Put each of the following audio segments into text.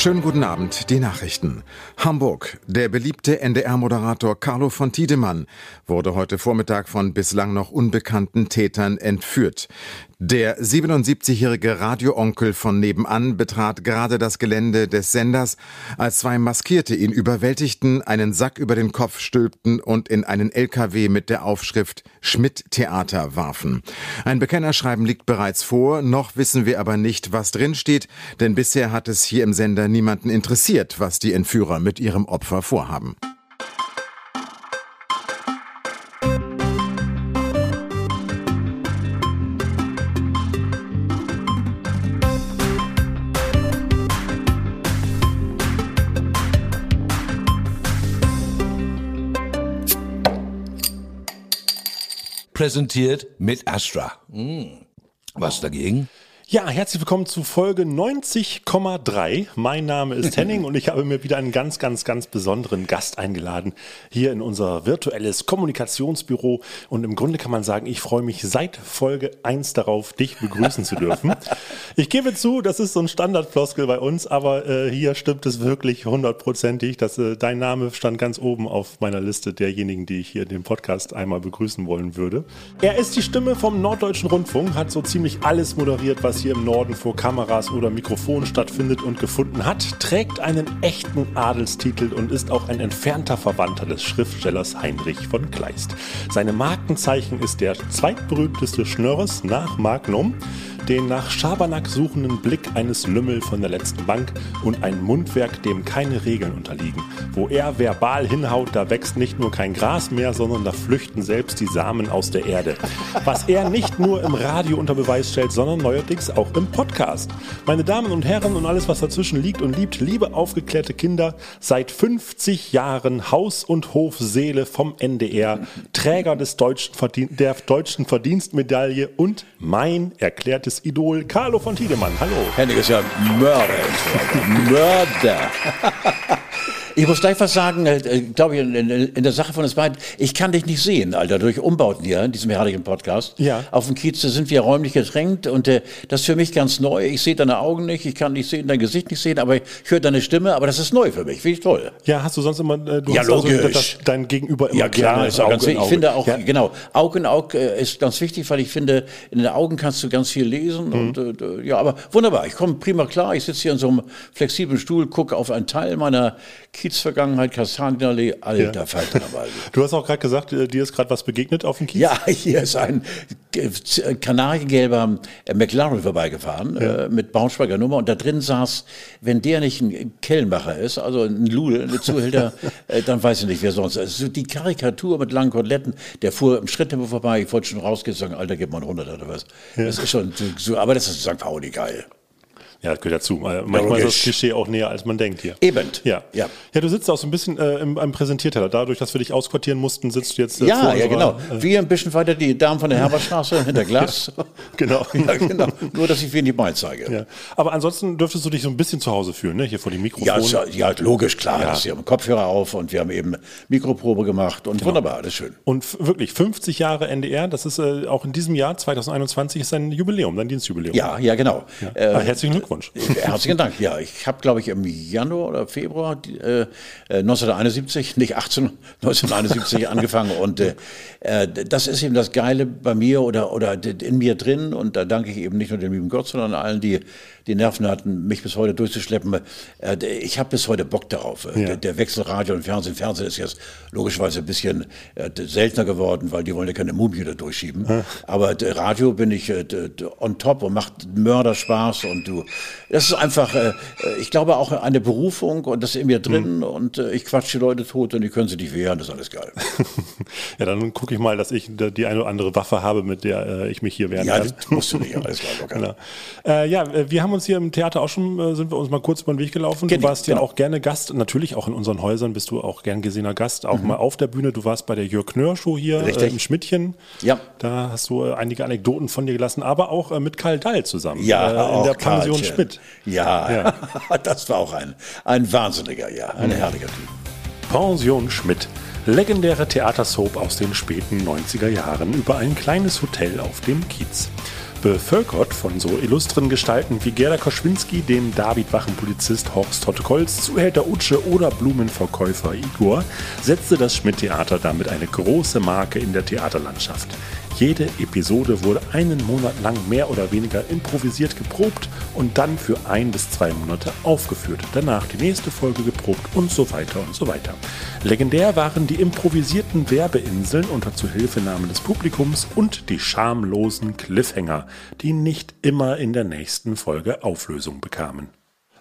Schönen guten Abend, die Nachrichten. Hamburg. Der beliebte NDR-Moderator Carlo von Tiedemann wurde heute Vormittag von bislang noch unbekannten Tätern entführt. Der 77-jährige Radioonkel von nebenan betrat gerade das Gelände des Senders, als zwei Maskierte ihn überwältigten, einen Sack über den Kopf stülpten und in einen LKW mit der Aufschrift Schmidt Theater warfen. Ein Bekennerschreiben liegt bereits vor, noch wissen wir aber nicht, was drin steht, denn bisher hat es hier im Sender niemanden interessiert, was die Entführer mit ihrem Opfer vorhaben. präsentiert mit Astra. Hm. Was dagegen? Ja, herzlich willkommen zu Folge 90,3. Mein Name ist Henning und ich habe mir wieder einen ganz, ganz, ganz besonderen Gast eingeladen hier in unser virtuelles Kommunikationsbüro. Und im Grunde kann man sagen, ich freue mich seit Folge 1 darauf, dich begrüßen zu dürfen. Ich gebe zu, das ist so ein Standardfloskel bei uns, aber äh, hier stimmt es wirklich hundertprozentig, dass äh, dein Name stand ganz oben auf meiner Liste derjenigen, die ich hier in dem Podcast einmal begrüßen wollen würde. Er ist die Stimme vom Norddeutschen Rundfunk, hat so ziemlich alles moderiert, was hier im Norden vor Kameras oder Mikrofonen stattfindet und gefunden hat, trägt einen echten Adelstitel und ist auch ein entfernter Verwandter des Schriftstellers Heinrich von Kleist. Seine Markenzeichen ist der zweitberühmteste Schnörres nach Magnum den nach Schabernack suchenden Blick eines Lümmel von der letzten Bank und ein Mundwerk, dem keine Regeln unterliegen. Wo er verbal hinhaut, da wächst nicht nur kein Gras mehr, sondern da flüchten selbst die Samen aus der Erde. Was er nicht nur im Radio unter Beweis stellt, sondern neuerdings auch im Podcast. Meine Damen und Herren und alles, was dazwischen liegt und liebt, liebe aufgeklärte Kinder, seit 50 Jahren Haus- und Hofseele vom NDR, Träger des deutschen der deutschen Verdienstmedaille und mein erklärtes Idol Carlo von Tiedemann. Hallo. Henning ist ja Mörder. Mörder. Ich muss gleich was sagen, äh, glaube ich, in, in, in, der Sache von uns beiden. Ich kann dich nicht sehen, Alter, durch Umbauten hier in diesem herrlichen Podcast. Ja. Auf dem Kiez sind wir räumlich gedrängt und äh, das ist für mich ganz neu. Ich sehe deine Augen nicht, ich kann dich sehen, dein Gesicht nicht sehen, aber ich höre deine Stimme, aber das ist neu für mich. Finde ich toll. Ja, hast du sonst immer, äh, du ja, hast logisch. Also, dein Gegenüber immer ja, klar, ist auch ganz wichtig. Ich finde auch, ja. genau, Auge in Auge äh, ist ganz wichtig, weil ich finde, in den Augen kannst du ganz viel lesen mhm. und äh, ja, aber wunderbar. Ich komme prima klar. Ich sitze hier in so einem flexiblen Stuhl, gucke auf einen Teil meiner Kiez-Vergangenheit, Kastanienallee, alter ja. Falter Du hast auch gerade gesagt, äh, dir ist gerade was begegnet auf dem Kiez? Ja, hier ist ein kanariengelber äh, McLaren vorbeigefahren ja. äh, mit Braunschweiger Nummer und da drin saß, wenn der nicht ein Kellenbacher ist, also ein Ludel, eine Zuhälter, äh, dann weiß ich nicht, wer sonst. Also die Karikatur mit langen Koteletten, der fuhr im Schritttempo vorbei, ich wollte schon rausgehen und sagen, Alter, gib mal ein 100 oder was. Ja. Das ist schon so, aber das ist St. Pauli geil. Ja, das gehört dazu. Manchmal ist das Klischee auch näher, als man denkt hier. Eben. Ja. Ja, ja du sitzt auch so ein bisschen äh, im, im Präsentierteller. Dadurch, dass wir dich ausquartieren mussten, sitzt du jetzt äh, Ja, ja, genau. Äh, Wie ein bisschen weiter die Damen von der Herberstraße hinter Glas. genau. ja, genau. Nur, dass ich wenig mal zeige. Ja. Aber ansonsten dürftest du dich so ein bisschen zu Hause fühlen, ne? hier vor dem Mikrofon. Ja, ja logisch, klar. Ja. Wir haben Kopfhörer auf und wir haben eben Mikroprobe gemacht und genau. wunderbar, alles schön. Und wirklich 50 Jahre NDR, das ist äh, auch in diesem Jahr, 2021, ist ein Jubiläum, dein Dienstjubiläum. Ja, ja, genau. Ja. Äh, ah, herzlichen Glückwunsch. Herzlichen Herzlichen Dank. Ja, ich habe, glaube ich, im Januar oder Februar äh, 1971, äh, nicht 18, 1971 angefangen. Und äh, äh, das ist eben das Geile bei mir oder, oder in mir drin. Und da danke ich eben nicht nur dem lieben Gott, sondern allen, die die Nerven hatten, mich bis heute durchzuschleppen. Äh, ich habe bis heute Bock darauf. Ja. Der, der, Wechsel Radio und Fernsehen. Fernsehen ist jetzt logischerweise ein bisschen äh, seltener geworden, weil die wollen ja keine Mumie da durchschieben. Ja. Aber Radio bin ich äh, on top und macht Mörderspaß und du. Das ist einfach, äh, ich glaube auch eine Berufung und das ist in mir drin mhm. und äh, ich quatsche die Leute tot und die können sich nicht wehren. Das ist alles geil. ja, dann gucke ich mal, dass ich die eine oder andere Waffe habe, mit der äh, ich mich hier wehren ja, kann. Ja, das musst du nicht. Alles klar, locker. Genau. ja, wir haben uns hier im Theater auch schon, äh, sind wir uns mal kurz über den Weg gelaufen. Du warst ja genau. auch gerne Gast, natürlich auch in unseren Häusern bist du auch gern gesehener Gast, auch mhm. mal auf der Bühne. Du warst bei der Jörg Knör Show hier äh, im Schmidtchen. Ja. Da hast du äh, einige Anekdoten von dir gelassen, aber auch äh, mit Karl Dall zusammen. Ja, äh, in der Pension Karlchen. Schmidt. Ja, ja. das war auch ein, ein wahnsinniger, ja, ein mhm. herrlicher Typ. Pension Schmidt. Legendäre Theatersoap aus den späten 90er Jahren über ein kleines Hotel auf dem Kiez. Bevölkert von so illustren Gestalten wie Gerda Koschwinski, dem David-Wachen-Polizist Horst Tottekolz, Zuhälter Utsche oder Blumenverkäufer Igor, setzte das Schmidt-Theater damit eine große Marke in der Theaterlandschaft. Jede Episode wurde einen Monat lang mehr oder weniger improvisiert geprobt und dann für ein bis zwei Monate aufgeführt. Danach die nächste Folge geprobt und so weiter und so weiter. Legendär waren die improvisierten Werbeinseln unter Zuhilfenahme des Publikums und die schamlosen Cliffhanger, die nicht immer in der nächsten Folge Auflösung bekamen.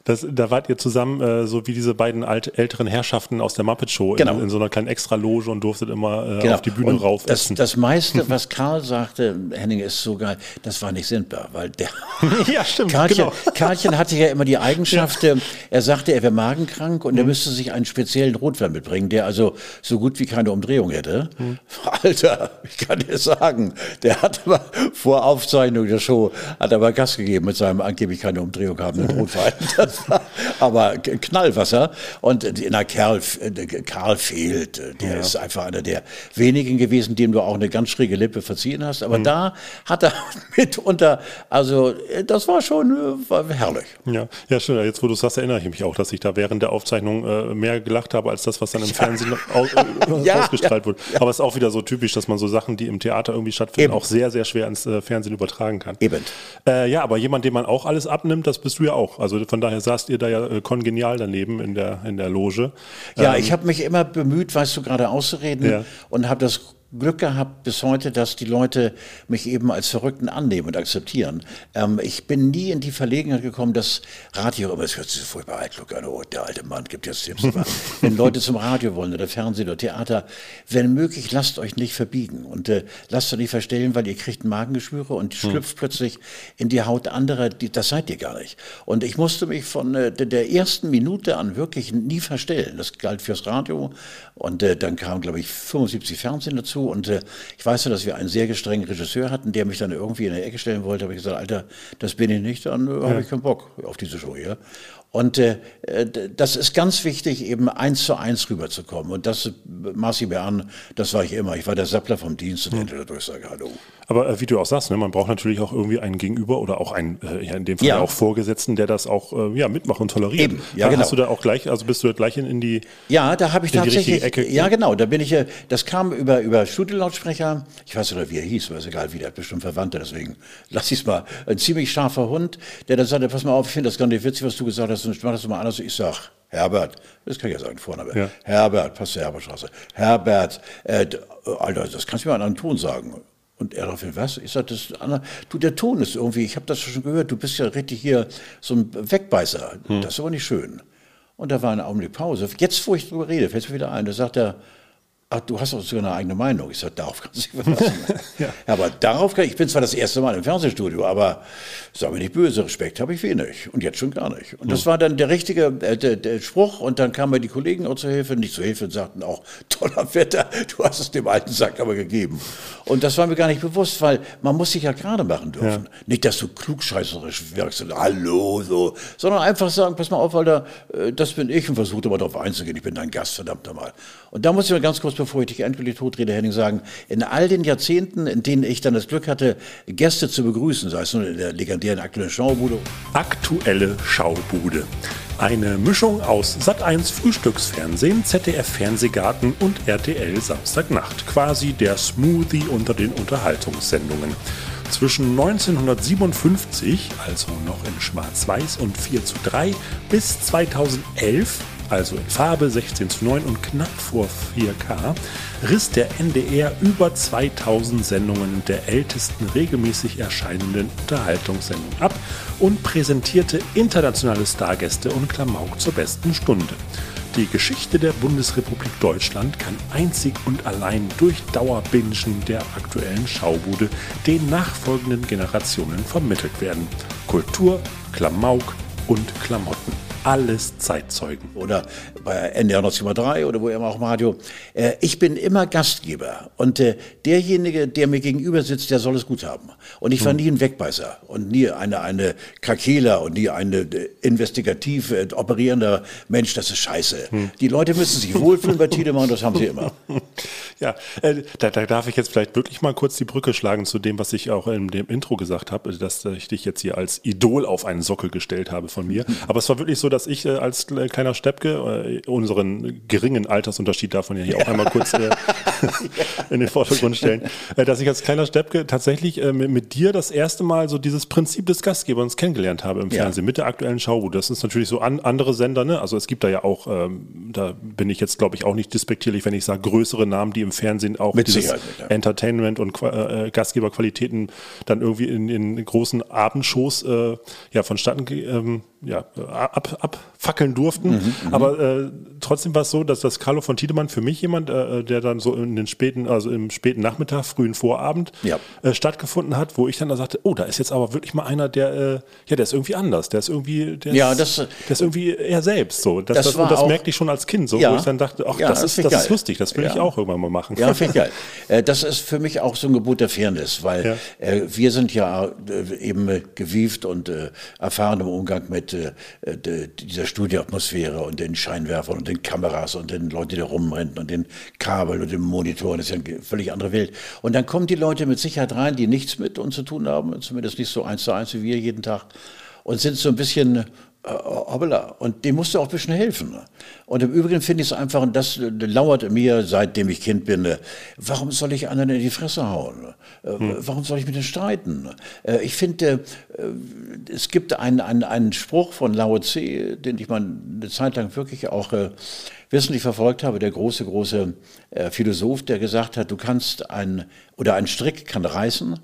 Das, da wart ihr zusammen, äh, so wie diese beiden alt, älteren Herrschaften aus der Muppet Show, Genau. in, in so einer kleinen Extraloge und durftet immer äh, Genau. auf die Bühne Und rauf. Das, essen. das meiste, was Karl sagte, Henning ist so geil, das war nicht sindbar, weil der ja, stimmt, Karlchen, genau. Karlchen hatte ja immer die Eigenschaft, äh, er sagte, er wäre magenkrank Mhm. und er müsste sich einen speziellen Rotwein mitbringen, der also so gut wie keine Umdrehung hätte. Mhm. Alter, ich kann dir sagen, der hat aber vor Aufzeichnung der Show, hat aber Gas gegeben mit seinem angeblich keine Umdrehung habenden Rotwein. Das aber Knallwasser. Und na, Kerl, äh, Karl fehlt. äh, Der ist einfach einer der wenigen gewesen, dem du auch eine ganz schräge Lippe verziehen hast. Mhm. Aber da hat er mitunter, also äh, das war schon war herrlich. Ja, ja, stimmt. Jetzt, wo du sagst, erinnere ich mich auch, dass ich da während der Aufzeichnung äh, mehr gelacht habe, als das, was dann im Fernsehen au äh, Ja, ausgestrahlt wurde. Aber es ist auch wieder so typisch, dass man so Sachen, die im Theater irgendwie stattfinden, Eben. auch sehr, sehr schwer ins äh, Fernsehen übertragen kann. Eben. Ja, aber jemand, dem man auch alles abnimmt, das bist du ja auch. Also von daher saßt ihr da ja äh, kongenial daneben in der, in der Loge. Ja, Ähm, ich habe mich immer bemüht, weißt du, gerade auszureden Ja. und habe das Glück gehabt bis heute, dass die Leute mich eben als Verrückten annehmen und akzeptieren. Ähm, ich bin nie in die Verlegenheit gekommen, dass Radio immer, es hört sich so furchtbar altklug an, oh, der alte Mann gibt jetzt Tipps. Wenn Leute zum Radio wollen oder Fernsehen oder Theater, wenn möglich, lasst euch nicht verbiegen und äh, lasst euch nicht verstellen, weil ihr kriegt Magengeschwüre und schlüpft plötzlich in die Haut anderer, die, das seid ihr gar nicht. Und ich musste mich von äh, der- der ersten Minute an wirklich nie verstellen. Das galt fürs Radio und äh, dann kam, glaube ich, 75 Fernsehen dazu und äh, ich weiß ja, dass wir einen sehr gestrengen Regisseur hatten, der mich dann irgendwie in der Ecke stellen wollte. habe ich gesagt, Alter, das bin ich nicht, dann äh, habe ich keinen Bock auf diese Show hier. Und äh, das ist ganz wichtig, eben eins zu eins rüberzukommen. Und das äh, maß ich mir an, das war ich immer. Ich war der Sappler vom Dienst und hätte der Durchsage, hallo. Aber äh, wie du auch sagst, ne, man braucht natürlich auch irgendwie einen Gegenüber oder auch einen, äh, ja, in dem Fall Ja. auch Vorgesetzten, der das auch äh, ja, mitmacht und toleriert. Eben, ja, Hast genau. du da auch gleich, also bist du da gleich in, in die. Ja, da habe ich tatsächlich. richtige Ecke. Ja, genau. Da bin ich. äh, Das kam über über Studiolautsprecher. Ich weiß nicht, wie er hieß, aber ist egal, wie der hat bestimmt Verwandte. Deswegen lass ich es mal. Ein ziemlich scharfer Hund, der dann sagte: Pass mal auf, ich finde das gar nicht witzig, was du gesagt hast. Und mach das mal anders. Ich sag. Herbert, das kann ich ja sagen, Vorname. Ja. Herbert, passt zur Herbertstraße. Herbert, äh, d- Alter, das kannst du mir an einem Ton sagen. Und er daraufhin, was? Ich sagte, das, Anna, du, der Ton ist irgendwie, ich habe das schon gehört, du bist ja richtig hier so ein Wegbeißer. Das ist aber nicht schön. Und da war eine Augenblick Pause. Jetzt, wo ich drüber rede, fällt mir wieder ein, da sagt er, ach, du hast doch sogar eine eigene Meinung. Ich sage, darauf kannst du dich verlassen. ja. Aber darauf kann ich, ich bin zwar das erste Mal im Fernsehstudio, aber sag mir nicht böse, Respekt habe ich wenig. Und jetzt schon gar nicht. Und das war dann der richtige äh, der, der Spruch. Und dann kamen mir die Kollegen auch zur Hilfe, nicht zur Hilfe, und sagten auch, toller Wetter, du hast es dem alten Sack aber gegeben. Und das war mir gar nicht bewusst, weil man muss sich ja gerade machen dürfen. Nicht, dass du klugscheißerisch wirkst und hallo, so, sondern einfach sagen, pass mal auf, Alter, äh, das bin ich und versuch aber darauf einzugehen, ich bin dein Gast, verdammt nochmal. Und da muss ich mal ganz kurz, bevor ich dich endgültig totrede, Henning, sagen, in all den Jahrzehnten, in denen ich dann das Glück hatte, Gäste zu begrüßen, sei es nun in der legendären aktuellen Schaubude Aktuelle Schaubude. Eine Mischung aus Sat1 Frühstücksfernsehen, ZDF Fernsehgarten und RTL Samstagnacht. Quasi der Smoothie unter den Unterhaltungssendungen. Zwischen 1957, also noch in Schwarz-Weiß und 4 zu 3, bis 2011, also in Farbe 16 zu 9 und knapp vor 4K, riss der NDR über 2000 Sendungen der ältesten regelmäßig erscheinenden Unterhaltungssendung ab und präsentierte internationale Stargäste und Klamauk zur besten Stunde. Die Geschichte der Bundesrepublik Deutschland kann einzig und allein durch Dauerbingen der aktuellen Schaubude den nachfolgenden Generationen vermittelt werden. Kultur, Klamauk und Klamotten. Alles Zeitzeugen. oder bei NDR 90,3 oder wo immer auch im Radio. Äh, ich bin immer Gastgeber und äh, derjenige, der mir gegenüber sitzt, der soll es gut haben. Und ich war nie ein Wegbeißer und nie eine, eine Krakela und nie ein äh, investigativ äh, operierender Mensch, das ist scheiße. Die Leute müssen sich wohlfühlen bei Tiedemann, das haben sie immer. Ja, äh, da, da, darf ich jetzt vielleicht wirklich mal kurz die Brücke schlagen zu dem, was ich auch in dem Intro gesagt habe, dass ich dich jetzt hier als Idol auf einen Sockel gestellt habe von mir. Aber es war wirklich so, dass ich äh, als kleiner Steppke, äh, unseren geringen Altersunterschied man ja hier auch einmal kurz äh, in den Vordergrund stellen, äh, dass ich als kleiner Steppke tatsächlich äh, mit, mit, dir das erste Mal so dieses Prinzip des Gastgebers kennengelernt habe im Fernsehen ja. mit der aktuellen Schau. Das ist natürlich so an, andere Sender, ne? Also es gibt da ja auch, ähm, da bin ich jetzt glaube ich auch nicht despektierlich, wenn ich sage größere Namen, die im Fernsehen auch Mit dieses ja. Entertainment und äh, Gastgeberqualitäten dann irgendwie in, in großen Abendshows äh, ja, vonstatten ähm, ja, ab, abfackeln durften. Mhm, mhm, Aber äh, trotzdem war es so, dass das Carlo von Tiedemann für mich jemand, äh, der dann so in den späten, also im späten Nachmittag, frühen Vorabend ja. äh, stattgefunden hat, wo ich dann da sagte, oh, da ist jetzt aber wirklich mal einer, der, äh, ja, der ist irgendwie anders, der ist irgendwie, der, ja, ist, das, der ist irgendwie er selbst so. Das, das, das, und das merkte ich schon als Kind, so, ja, wo ich dann dachte, ach, das, ist, das ist lustig, das will ich auch irgendwann mal machen. Ja, finde ich geil. Äh, das ist für mich auch so ein Gebot der Fairness, weil äh, wir sind ja eben gewieft und erfahren im Umgang mit dieser Studioatmosphäre und den Scheinwerfern und den Kameras und den Leuten, die da rumrennen und den Kabel und den Monitoren. Das ist ja eine völlig andere Welt. Und dann kommen die Leute mit Sicherheit rein, die nichts mit uns zu tun haben, zumindest nicht so eins zu eins wie wir jeden Tag, und sind so ein bisschen hoppala. Und dem musst du auch ein bisschen helfen. Und im Übrigen finde ich es einfach, und das lauert mir, seitdem ich Kind bin, warum soll ich anderen in die Fresse hauen? Äh, hm. Warum soll ich mit denen streiten? Äh, ich finde, es gibt einen, einen, einen Spruch von Lao Tse, den ich mal eine Zeit lang wirklich auch wissentlich verfolgt habe, der große, große Philosoph, der gesagt hat, du kannst ein, oder ein Strick kann reißen,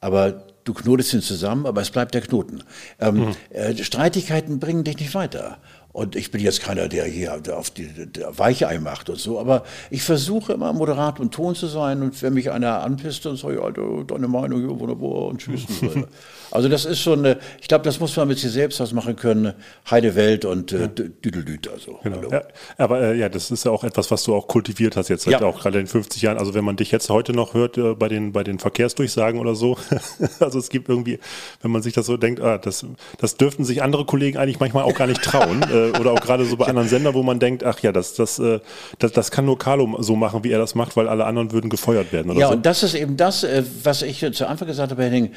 aber du knotest ihn zusammen, aber es bleibt der Knoten. Ähm, mhm. äh, Streitigkeiten bringen dich nicht weiter. Und ich bin jetzt keiner, der hier auf die der Weichei macht und so, aber ich versuche immer moderat und Ton zu sein und wenn mich einer anpisst, dann sage ich, Alter, deine Meinung, ja, wunderbar und tschüss. also das ist schon, ich glaube, das muss man mit sich selbst ausmachen können, Heide Welt und äh, Düdeldüt. Also, genau. ja, aber äh, ja, das ist ja auch etwas, was du auch kultiviert hast jetzt ja. auch gerade in 50 Jahren. Also wenn man dich jetzt heute noch hört äh, bei, den, bei den Verkehrsdurchsagen oder so, also es gibt irgendwie, wenn man sich das so denkt, ah, das, das dürften sich andere Kollegen eigentlich manchmal auch gar nicht trauen. Äh, oder auch gerade so bei anderen Sendern, wo man denkt, ach ja, das, das, äh, das, das kann nur Carlo so machen, wie er das macht, weil alle anderen würden gefeuert werden. ja, so. und das ist eben das, äh, was ich zu Anfang gesagt habe, Henning,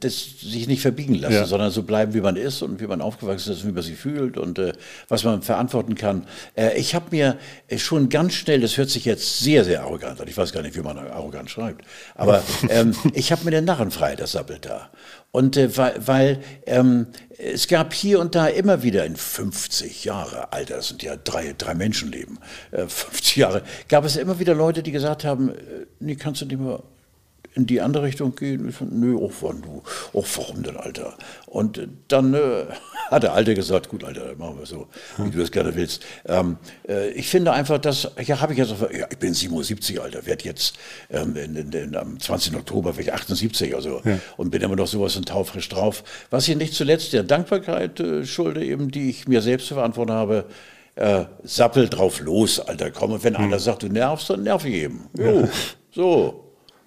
das sich nicht verbiegen lassen, ja. sondern so bleiben, wie man ist und wie man aufgewachsen ist und wie man sich fühlt und was man verantworten kann. Ich habe mir schon ganz schnell, das hört sich jetzt sehr, sehr arrogant an, ich weiß gar nicht, wie man arrogant schreibt, aber ähm, ich habe mir den Narren frei, das sappelt da. Und äh, weil, weil ähm, es gab hier und da immer wieder in 50 Jahre, Alter, das sind ja drei, drei Menschenleben, äh, 50 Jahre, gab es immer wieder Leute, die gesagt haben, äh, nee, kannst du nicht mehr in die andere Richtung gehen? Ich fand, nö, auch wann du, auch warum denn, Alter? Und dann äh, hat der Alte gesagt, gut, Alter, machen wir so, wie du das gerne willst. Ähm, äh, ich finde einfach, dass, ja, habe ich jetzt, ja, ich bin 77, Alter, werde jetzt ähm, in, in, in, am 20. Oktober werde ich 78, also ja. und bin immer noch sowas und taufrisch drauf. Was ich nicht zuletzt der Dankbarkeit äh, schulde, eben, die ich mir selbst zu verantworten habe, äh, sappel drauf los, Alter, komm. Und wenn hm. einer sagt, du nervst, dann nerv ich eben. Jo, so.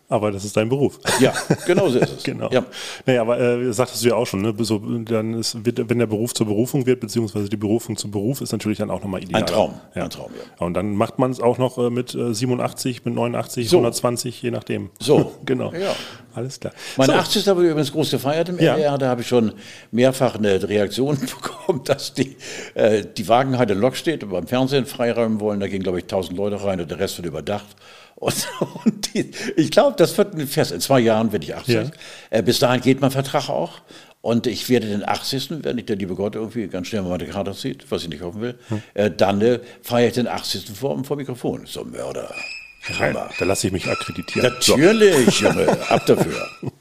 Aber das ist dein Beruf. Ja, genau so ist es. genau. Ja. Naja, aber äh, sagtest du ja auch schon, ne? so, dann ist, wird, wenn der Beruf zur Berufung wird, beziehungsweise die Berufung zum Beruf, ist natürlich dann auch nochmal ideal. Ein Traum. Ja. Ein Traum, ja. Und dann macht man es auch noch äh, mit äh, 87, mit 89, so. 120, je nachdem. So. genau. Ja. Alles klar. Mein so. 80. habe ich übrigens groß gefeiert im ja. NDR. Da habe ich schon mehrfach eine Reaktion bekommen, dass die, äh, die Wagenheide Lok steht und beim Fernsehen freiräumen wollen. Da gehen, glaube ich, 1000 Leute rein und der Rest wird überdacht. Und, und die, ich glaube, das wird ein Fest. In zwei Jahren werde ich 80. Ja. Äh, bis dahin geht mein Vertrag auch. Und ich werde den 80., wenn nicht der liebe Gott irgendwie ganz schnell mal meine Karte zieht, was ich nicht hoffen will, hm. äh, dann äh, feiere ich den 80. vor, vor Mikrofon. So ein Mörder. Hammer. Da lasse ich mich akkreditieren. Natürlich, so. Junge, ab dafür.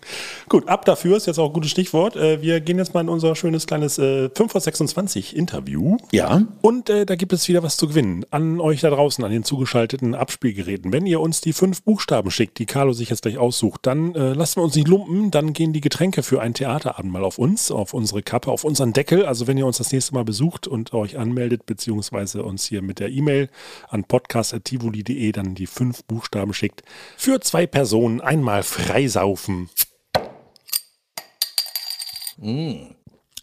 Gut, ab dafür ist jetzt auch ein gutes Stichwort. Äh, wir gehen jetzt mal in unser schönes kleines 5 vor 26 Interview. Ja. Und äh, da gibt es wieder was zu gewinnen. An euch da draußen, an den zugeschalteten Abspielgeräten. Wenn ihr uns die fünf Buchstaben schickt, die Carlo sich jetzt gleich aussucht, dann äh, lassen wir uns nicht lumpen. Dann gehen die Getränke für ein Theaterabend mal auf uns, auf unsere Kappe, auf unseren Deckel. Also wenn ihr uns das nächste Mal besucht und euch anmeldet, beziehungsweise uns hier mit der E-Mail an podcast.tivoli.de dann die fünf Buchstaben schickt, für zwei Personen einmal freisaufen. Mm.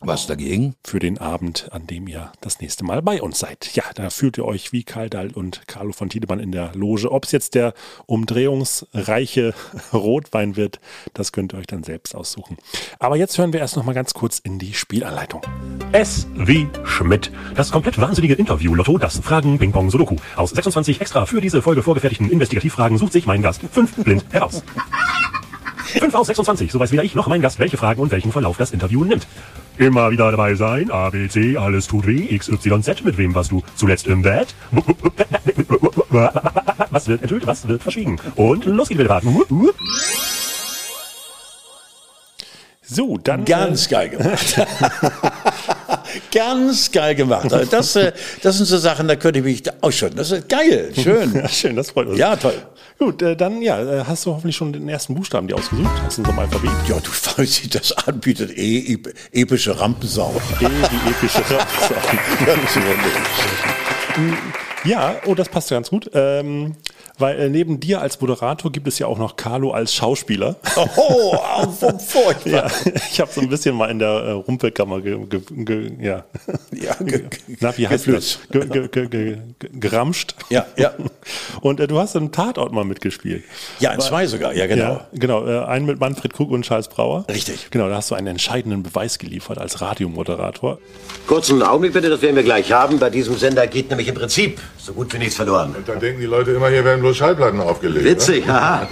Was dagegen? Für den Abend, an dem ihr das nächste Mal bei uns seid. Ja, da fühlt ihr euch wie Karl Dahl und Carlo von Tiedemann in der Loge. Ob es jetzt der umdrehungsreiche Rotwein wird, das könnt ihr euch dann selbst aussuchen. Aber jetzt hören wir erst noch mal ganz kurz in die Spielanleitung. S wie Schmidt. Das komplett wahnsinnige Interview-Lotto, das Fragen Ping Pong Sudoku. Aus 26 extra für diese Folge vorgefertigten Investigativfragen sucht sich mein Gast fünf blind heraus. 5 aus 26, so weiß weder ich noch mein Gast, welche Fragen und welchen Verlauf das Interview nimmt. Immer wieder dabei sein, A, B, C, alles tut weh, X, Y, Z, mit wem warst du zuletzt im Bett? Was wird enthüllt, was wird verschwiegen? Und los geht's, Fahrten. So, dann. Ganz geil gemacht. Ganz geil gemacht. Das, äh, das sind so Sachen, da könnte ich mich ausschütten. Das ist geil, schön. Ja, schön, das freut uns. Ja, toll. Gut, äh, dann ja, äh, hast du hoffentlich schon den ersten Buchstaben dir ausgesucht? Hast du so mal Alphabet? Ja, du weißt, wie das anbietet. E, ep- epische Rampensau. E, die epische Rampensau. Ja, oh, das passt ganz gut. Ähm, weil äh, neben dir als Moderator gibt es ja auch noch Carlo als Schauspieler. Oh, oh, furchtbar. Ja, ich habe so ein bisschen mal in der äh, Rumpelkammer ge, ge, ge, ja. Ja, ge- Na, wie heißt das? Ge, geflützt. ge, ge, ge, ge, geramscht. Ja, ja. Und äh, du hast im Tatort mal mitgespielt. Ja, in zwei sogar, ja, genau. Ja, genau. Äh, einen mit Manfred Krug und Charles Brauer. Richtig. Genau, da hast du einen entscheidenden Beweis geliefert als Radiomoderator. Kurzen Augenblick bitte, das werden wir gleich haben. Bei diesem Sender geht nämlich im Prinzip so gut wie nichts verloren. Da denken die Leute immer, hier werden bloß Schallplatten aufgelegt. Witzig, haha.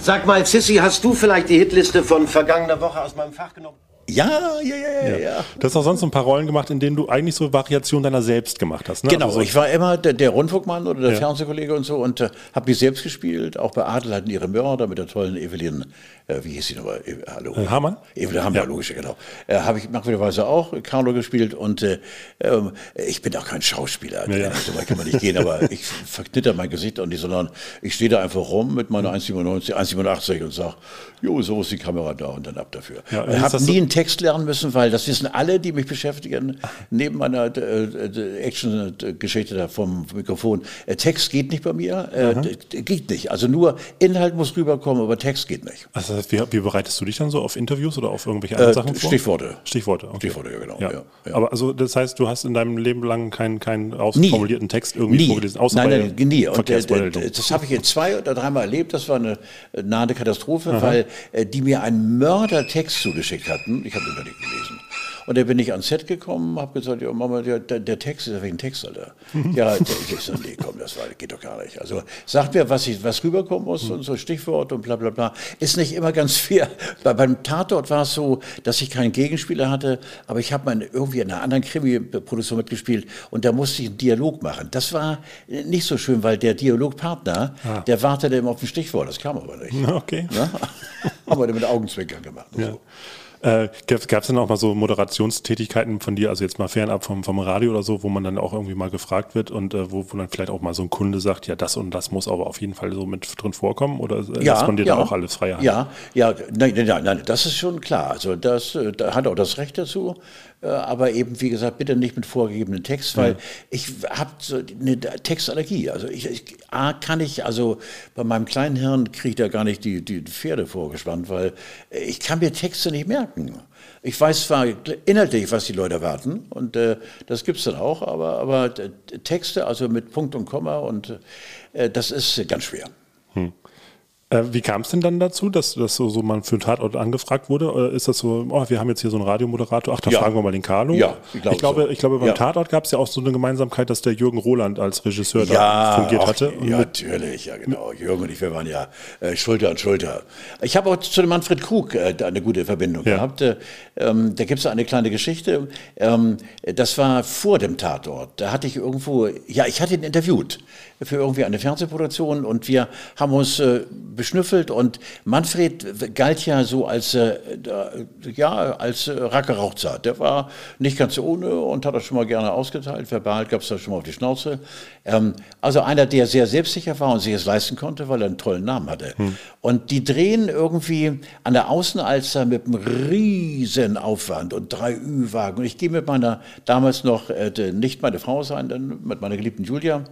Sag mal, Sissy, hast du vielleicht die Hitliste von vergangener Woche aus meinem Fach genommen? Ja, ja, ja, ja. ja. Du hast auch sonst so ein paar Rollen gemacht, in denen du eigentlich so Variationen deiner selbst gemacht hast. Ne? Genau, Also so, ich war immer der, der Rundfunkmann oder der Ja. Fernsehkollege und so und äh, habe mich selbst gespielt. Auch bei Adel hatten ihre Mörder mit der tollen Evelyn, äh, wie hieß sie nochmal? E Hallo. Äh, Hamann? Evelyn Hamann, Ja. logisch, genau. Äh, habe ich merkwürdigerweise auch Carlo gespielt und äh, ähm, ich bin auch kein Schauspieler. Ja, ja. So weit kann man nicht gehen, aber ich verknitter mein Gesicht auch nicht, sondern ich stehe da einfach rum mit meiner 1,97, 1,87 und sage, jo, so ist die Kamera da und dann ab dafür. Ja, ich habe das so- nie einen Text lernen müssen, weil das wissen alle, die mich beschäftigen, neben meiner äh, äh, Action-Geschichte da vom Mikrofon. Äh, Text geht nicht bei mir, äh, geht nicht. Also nur Inhalt muss rüberkommen, aber Text geht nicht. also heißt, wie, wie bereitest du dich dann so auf Interviews oder auf irgendwelche Äh, anderen Sachen vor? Stichworte. Stichworte, okay. Stichworte, ja, genau. Ja. Ja, ja. Aber also das heißt, du hast in deinem Leben lang keinen, keinen Nie. ausformulierten Text irgendwie nie. vorgelesen, außer nein, bei nein, nie. Und äh, äh, das habe ich jetzt zwei oder dreimal erlebt. Das war eine äh, nahe Katastrophe, weil äh, die mir einen Mördertext zugeschickt hatten. Ich habe den gar nicht gelesen. Und da bin ich ans Set gekommen, habe gesagt, ja, Mama, der, der, Text ist ja welchen Text, Alter. ja, ich so, nee, komm, das war, geht doch gar nicht. Also sagt mir, was, ich, was rüberkommen muss und so Stichwort und bla bla bla. Ist nicht immer ganz fair. Bei, beim Tatort war es so, dass ich keinen Gegenspieler hatte, aber ich habe mal irgendwie in einer anderen Krimi-Produktion mitgespielt und da musste ich einen Dialog machen. Das war nicht so schön, weil der Dialogpartner, der wartete immer auf ein Stichwort, das kam aber nicht. Okay. Ja? Haben wir dann mit Augenzwinkern gemacht. und so. Äh, Gab es denn auch mal so Moderationstätigkeiten von dir, also jetzt mal fernab vom, vom Radio oder so, wo man dann auch irgendwie mal gefragt wird und äh, wo, wo dann vielleicht auch mal so ein Kunde sagt, ja, das und das muss aber auf jeden Fall so mit drin vorkommen oder äh, lässt man dir da auch alles freie Hand? Ja, ja, nein, nein, nein, nein, das ist schon klar. Also das äh, da hat auch das Recht dazu. Äh, Aber eben, wie gesagt, bitte nicht mit vorgegebenen Text, weil ich habe so eine Textallergie. Also ich, ich A, kann ich, also bei meinem kleinen Hirn kriege ich da gar nicht die, die Pferde vorgespannt, weil ich kann mir Texte nicht merken. Ich weiß zwar inhaltlich, was die Leute erwarten, und äh, das gibt's dann auch, aber, aber Texte, also mit Punkt und Komma, und äh, das ist ganz schwer. Äh, wie kam es denn dann dazu, dass, dass so, so man für einen Tatort angefragt wurde? Oder ist das so, oh, wir haben jetzt hier so einen Radiomoderator, ach, da Ja. fragen wir mal den Carlo? Ja, ich glaube ich glaube, so. ich glaube beim Ja. Tatort gab es ja auch so eine Gemeinsamkeit, dass der Jürgen Roland als Regisseur da ja, fungiert ach, hatte. Ja, natürlich, ja genau. Jürgen und ich, wir waren ja äh, Schulter an Schulter. Ich habe auch zu dem Manfred Krug äh, da eine gute Verbindung gehabt. Äh, ähm, da gibt es eine kleine Geschichte. Ähm, das war vor dem Tatort. Da hatte ich irgendwo, ja, ich hatte ihn interviewt für irgendwie eine Fernsehproduktion und wir haben uns äh, beschnüffelt und Manfred galt ja so als, äh, ja, als äh, Rackerauchzart. Der war nicht ganz ohne und hat das schon mal gerne ausgeteilt. Verbal gab es da schon mal auf die Schnauze. Ähm, also einer, der sehr selbstsicher war und sich es leisten konnte, weil er einen tollen Namen hatte. Und die drehen irgendwie an der Außenalster mit einem riesen Aufwand und drei Ü-Wagen. Und ich gehe mit meiner, damals noch äh, nicht meine Frau sein, dann mit meiner geliebten Julia,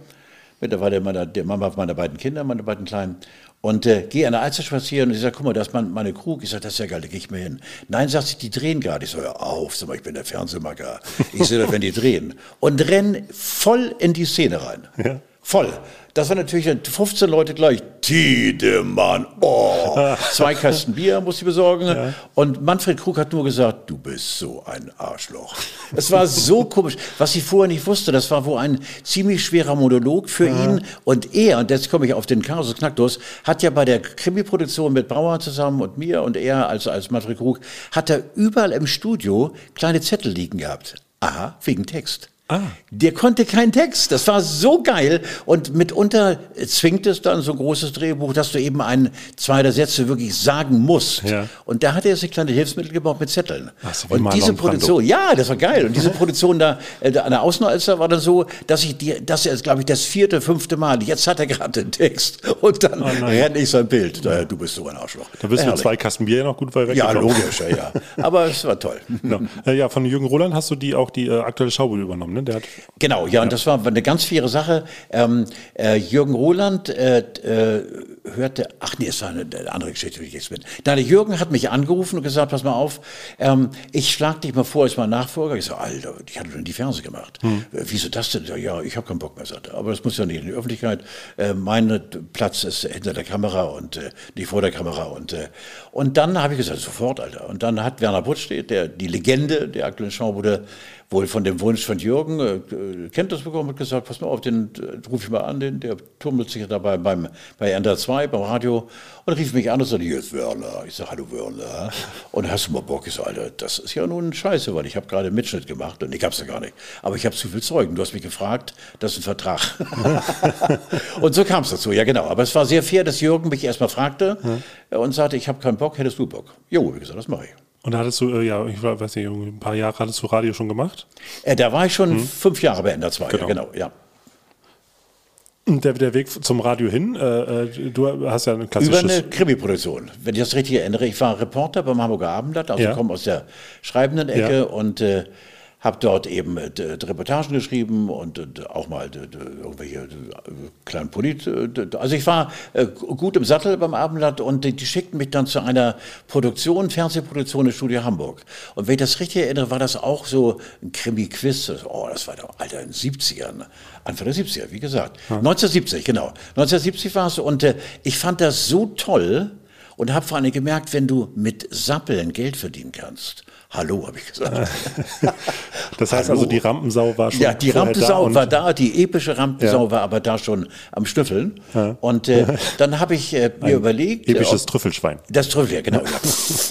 mittlerweile meiner, der Mama meiner beiden Kinder, meine beiden Kleinen. Und äh, gehe an der Alster spazieren und sie sagt, guck mal, da ist mein, meine Crew. Ich sage, das ist ja geil, da gehe ich mir hin. Nein, sagt sie, die drehen gerade. Ich so, hör auf, sag mal, ich bin der Fernsehmacker. Ich sehe doch, wenn die drehen. Und renn voll in die Szene rein. Ja. Voll. Das war natürlich 15 Leute gleich. Tiedemann, oh. Zwei Kasten Bier muss ich besorgen. Und Manfred Krug hat nur gesagt, du bist so ein Arschloch. Es war so komisch. Was ich vorher nicht wusste, das war wohl ein ziemlich schwerer Monolog für ihn. Und er, und jetzt komme ich auf den Kasus Knacktus, hat ja bei der Krimi-Produktion mit Brauer zusammen und mir und er als, als Manfred Krug, hat er überall im Studio kleine Zettel liegen gehabt. Aha, wegen Text. Ah. Der konnte keinen Text. Das war so geil. Und mitunter zwingt es dann so ein großes Drehbuch, dass du eben ein, zwei der Sätze wirklich sagen musst. Ja. Und da hat er sich kleine Hilfsmittel gebaut mit Zetteln. Ach so, und diese. Produktion, ja, das war geil. Und diese Produktion da, äh, da an der Außenalster war dann so, dass ich die, das ist, glaube ich, das vierte, fünfte Mal. Jetzt hat er gerade den Text. Und dann Oh rennt ich sein Bild. Da, du bist so ein Arschloch. Da bist du mit zwei Kasten Bier noch gut weit Ja, weggekommen. logisch, ja, ja. Aber es war toll. Genau. Äh, Ja, von Jürgen Roland hast du die auch die äh, aktuelle Schaubude übernommen, ne? Der hat, Genau, ja, und das war eine ganz faire Sache. Ähm, äh, Jürgen Roland äh, äh, hörte, ach nee, es war eine, andere Geschichte, die ich jetzt bin. Nein, der Jürgen hat mich angerufen und gesagt, pass mal auf, ähm, ich schlage dich mal vor als mein Nachfolger. Ich so, Alter, ich hatte schon die Fernseh gemacht. Äh, Wieso das denn? Ja, Ja, ich habe keinen Bock mehr, sagte er. Aber das muss ja nicht in die Öffentlichkeit. Äh, mein Platz ist hinter der Kamera und äh, nicht vor der Kamera. Und, und dann habe ich gesagt, sofort, Alter. Und dann hat Werner Butsch, der, die Legende der aktuellen Schaubude, wohl von dem Wunsch von Jürgen äh, äh, Kenntnis bekommen und gesagt, pass mal auf, den äh, ruf ich mal an, den, der tummelt sich dabei beim, bei NDR 2, beim Radio und rief mich an und sagte, hier ist Werner. Ich sage, hallo Werner. Und hast du mal Bock? Ich sage, Alter, das ist ja nun scheiße, weil ich habe gerade einen Mitschnitt gemacht und ich hab's ja gar nicht. Aber ich habe zu viel Zeugen. Du hast mich gefragt, das ist ein Vertrag. und so kam es dazu, ja genau. Aber es war sehr fair, dass Jürgen mich erstmal fragte äh, und sagte, ich habe keinen Bock, hättest du Bock? Jo, wie gesagt, das mache ich. Und da hattest du, äh, ja, ich weiß nicht, ein paar Jahre hattest du Radio schon gemacht. Äh, da war ich schon fünf Jahre bei NDR 2, Genau. ja, genau, ja. Und der, der Weg zum Radio hin, äh, äh, du hast ja ein Über klassisches... eine Krimi-Produktion. Wenn ich das richtig erinnere, ich war Reporter beim Hamburger Abendblatt, also Ja. komme aus der schreibenden Ecke Ja. und äh, habe dort eben äh, Reportagen geschrieben und äh, auch mal irgendwelche äh, kleinen Polit. Also ich war gut im Sattel beim Abendblatt und die, schickten mich dann zu einer Produktion, Fernsehproduktion im Studio Hamburg. Und wenn ich das richtig erinnere, war das auch so ein Krimi-Quiz. Oh, das war doch, Alter, in den 70ern. Anfang der 70er, wie gesagt. 1970, genau. 1970 war es und äh, ich fand das so toll und habe vor allem gemerkt, wenn du mit Sappeln Geld verdienen kannst. Hallo, habe ich gesagt. Das heißt Hallo. also, die Rampensau war schon Ja, die Rampensau und- war da, die epische Rampensau Ja. war aber da schon am Schnüffeln. Und äh, dann habe ich äh, mir überlegt. äh, Episches ob- Trüffelschwein. das Trüffel, ja, genau. Ja.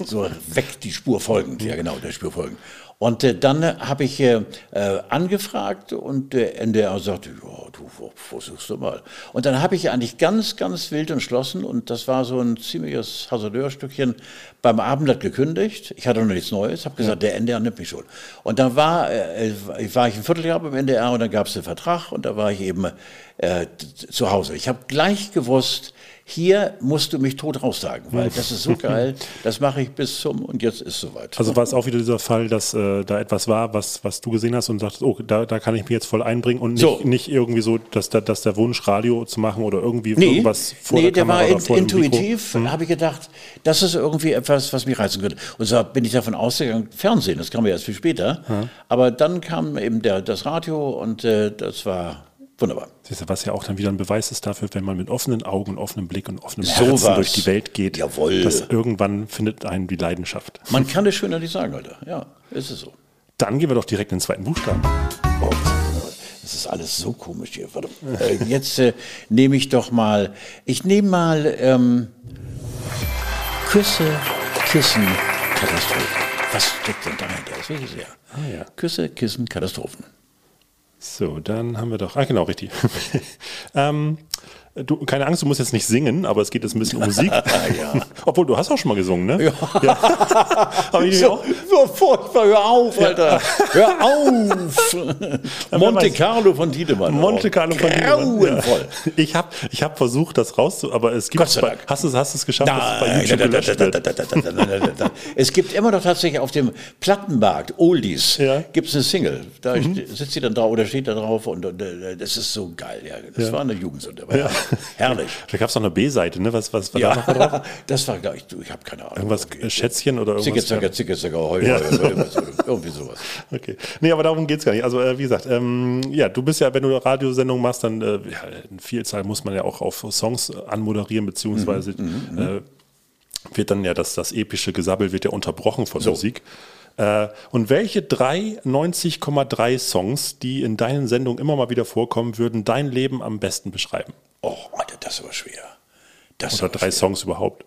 So weg die Spur folgend, ja genau, der Spur folgend. Und äh, dann äh, habe ich äh, äh, angefragt und der NDR sagte, ja, du versuchst du mal. Und dann habe ich eigentlich ganz, ganz wild entschlossen und das war so ein ziemliches Hasardeurstückchen beim Abendblatt gekündigt. Ich hatte noch nichts Neues, habe gesagt, der NDR nimmt mich schon. Und dann war, äh, war ich ein Vierteljahr beim NDR und dann gab es einen Vertrag und da war ich eben äh, zu Hause. Ich habe gleich gewusst, hier musst du mich tot raussagen, weil das ist so geil, das mache ich bis zum und jetzt ist soweit. Also war es auch wieder dieser Fall, dass äh, da etwas war, was, was du gesehen hast und sagtest, oh, da, da kann ich mich jetzt voll einbringen und nicht, So. nicht irgendwie so, dass, da- dass der Wunsch, Radio zu machen oder irgendwie Nee, irgendwas vor nee der der Kamera war oder in, Mikro. Hm. intuitiv, habe ich gedacht, das ist irgendwie etwas, was mich reizen könnte. Und so bin ich davon ausgegangen, Fernsehen, das kam ja erst viel später. Aber dann kam eben der, das Radio und äh, das war wunderbar. Was ja auch dann wieder ein Beweis ist dafür, wenn man mit offenen Augen offenem Blick und offenem So Herzen was. durch die Welt geht, Jawohl. dass irgendwann findet einen die Leidenschaft. Man kann es schöner nicht sagen, Alter. Ja, ist es so. Dann gehen wir doch direkt in den zweiten Buchstaben. Oh, das ist alles so komisch hier. Äh, jetzt äh, nehme ich doch mal, ich nehme mal ähm, Küsse, Kissen, Katastrophen. Was steckt denn dahinter? Das will ich sehr. Ah, ja. Küsse, Kissen, Katastrophen. So, dann haben wir doch, ah genau, richtig. ähm, du, keine Angst, du musst jetzt nicht singen, aber es geht jetzt ein bisschen um Musik. ja. Obwohl, du hast auch schon mal gesungen, ne? Ja. Aber ich auch. so furchtbar, hör auf, Alter. Hör auf. Monte. Carlo von Tiedemann. Monte Carlo von Tiedemann. Ja. Ich habe ich hab versucht, das rauszu... Aber es gibt Gott sei bei, Dank. hast du es hast geschafft, dass es bei YouTube da, da, da, da, da, da, da, da, da, da. Es gibt immer noch tatsächlich auf dem Plattenmarkt, Oldies, Ja. Mhm. gibt es eine Single. Da sitzt sie dann da oder steht da drauf und, und äh, das ist so geil. Ja, das Ja. war eine Jugendsünde. aber Herrlich. Da gab es noch eine B-Seite, ne? Was, was war da noch drauf? Ja, das war, glaube ich, ich habe keine Ahnung. Irgendwas Schätzchen oder irgendwas? zacke, zicke, zacke, heu, Ja. irgendwie sowas. Okay. Nee, aber darum geht's gar nicht. Also, äh, wie gesagt, ähm, ja, du bist ja, wenn du eine Radiosendung machst, dann äh, ja, in Vielzahl muss man ja auch auf Songs anmoderieren, beziehungsweise Mhm, äh, wird dann ja das, das epische Gesabbel wird ja unterbrochen von So. Musik. Äh, und welche drei 90,3 Songs, die in deinen Sendungen immer mal wieder vorkommen, würden dein Leben am besten beschreiben? Oh, Alter, das ist aber schwer. Das Oder drei schwer. Songs überhaupt?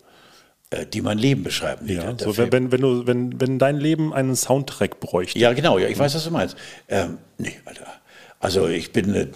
Äh, die mein Leben beschreiben. Ja, so, wenn, wenn, du, wenn, wenn dein Leben einen Soundtrack bräuchte. Ja, genau, ja, ich weiß, was du meinst. Ähm, nee, Alter. Also ich bin, äh,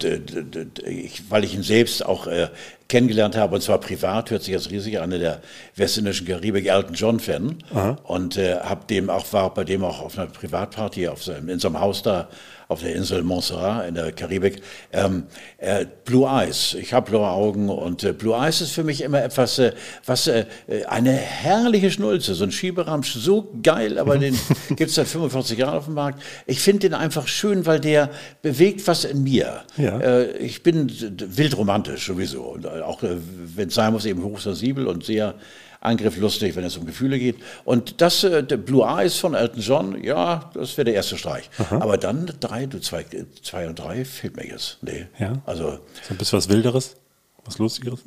ich, weil ich ihn selbst auch äh, kennengelernt habe, und zwar privat, hört sich jetzt riesig an, der westindischen Karibik Elton John Fan. Und äh, hab dem auch, war bei dem auch auf einer Privatparty auf seinem, in seinem Haus da auf der Insel Montserrat in der Karibik. Ähm, äh, Blue Eyes, ich habe blaue Augen und äh, Blue Eyes ist für mich immer etwas, äh, was äh, äh, eine herrliche Schnulze, so ein Schieberamsch, so geil, aber den gibt es seit 45 Jahren auf dem Markt. Ich finde den einfach schön, weil der bewegt was in mir. Ja. Äh, ich bin d- d- wild romantisch sowieso. Und auch äh, wenn es sein muss, eben hochsensibel und sehr angrifflustig, wenn es um Gefühle geht. Und das, äh, der Blue Eyes von Elton John, ja, das wäre der erste Streich. Aber dann drei, du zwei, zwei und drei fehlt mir jetzt. Nee. Ja. Also, So ein bisschen was Wilderes, was Lustigeres?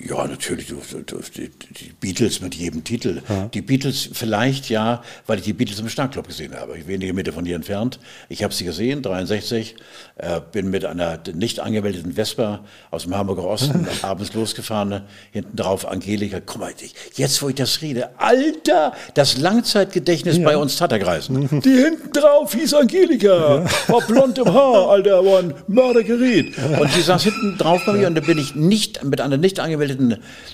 Ja, natürlich, die, die Beatles mit jedem Titel. Die Beatles vielleicht ja, weil ich die Beatles im Starkclub gesehen habe. Wenige Meter von hier entfernt. Ich habe sie gesehen, 63, äh, bin mit einer nicht angemeldeten Vespa aus dem Hamburger Osten abends losgefahren. Hinten drauf Angelika, guck mal, jetzt wo ich das rede, Alter, das Langzeitgedächtnis bei uns Tatterkreisen. Die hinten drauf hieß Angelika, war blond im Haar, Alter, war ein Mördergerät. Und die saß hinten drauf bei mir und da bin ich nicht mit einer nicht angemeldeten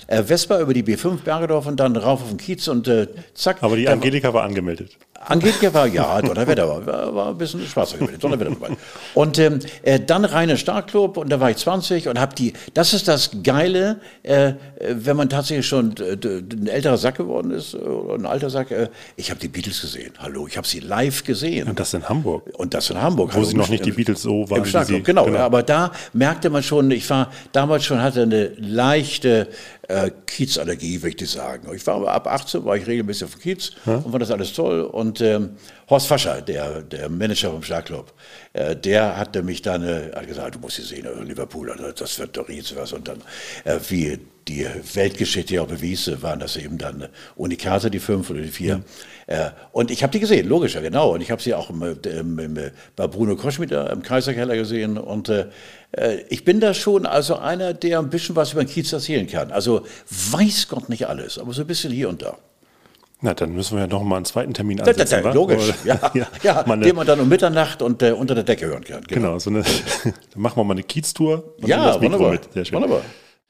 äh, Vespa über die B5 Bergedorf und dann rauf auf den Kiez und äh, zack. Aber die Angelika war angemeldet. Angelika war, ja, Donnerwetter war, war, war ein bisschen schwarzer gewesen, Donnerwetter dabei. Und ähm, äh, dann rein in den Starkclub und da war ich 20 und hab die, das ist das Geile, äh, äh, wenn man tatsächlich schon äh, ein älterer Sack geworden ist, äh, oder ein alter Sack, äh, ich habe die Beatles gesehen, hallo, ich habe sie live gesehen. Und das in Hamburg. Und das in Hamburg. Wo Hallo, sie noch nicht die Beatles so waren, Im sie- genau. genau. Ja, aber da merkte man schon, ich war damals schon, hatte eine leichte äh, Kiezallergie, würde ich sagen. Ich war aber ab 18, war ich regelmäßig auf dem Kiez und war das alles toll. Und ähm, Horst Fascher, der, der Manager vom Starkclub, äh, der hatte mich dann äh, hat gesagt, du musst sie sehen, also Liverpool, also das wird doch riesig was. Und dann, äh, wie die Weltgeschichte ja bewies, äh, waren das eben dann äh, Unikate, die fünf oder die vier. Äh, und ich habe die gesehen, logisch, ja genau. Und ich habe sie auch im, im, im, bei Bruno Koschmider im Kaiserkeller gesehen. Und äh, äh, ich bin da schon also einer, der ein bisschen was über den Kiez erzählen kann. Also weiß Gott nicht alles, aber so ein bisschen hier und da. Na, dann müssen wir ja noch mal einen zweiten Termin Da, da, ansetzen. da, wa? logisch, ja, ja, mal eine- den man dann um Mitternacht und äh, unter der Decke hören kann. Genau, so eine, dann machen wir mal eine Kiez-Tour und Ja, das Mikro wunderbar, mit. Sehr schön. wunderbar.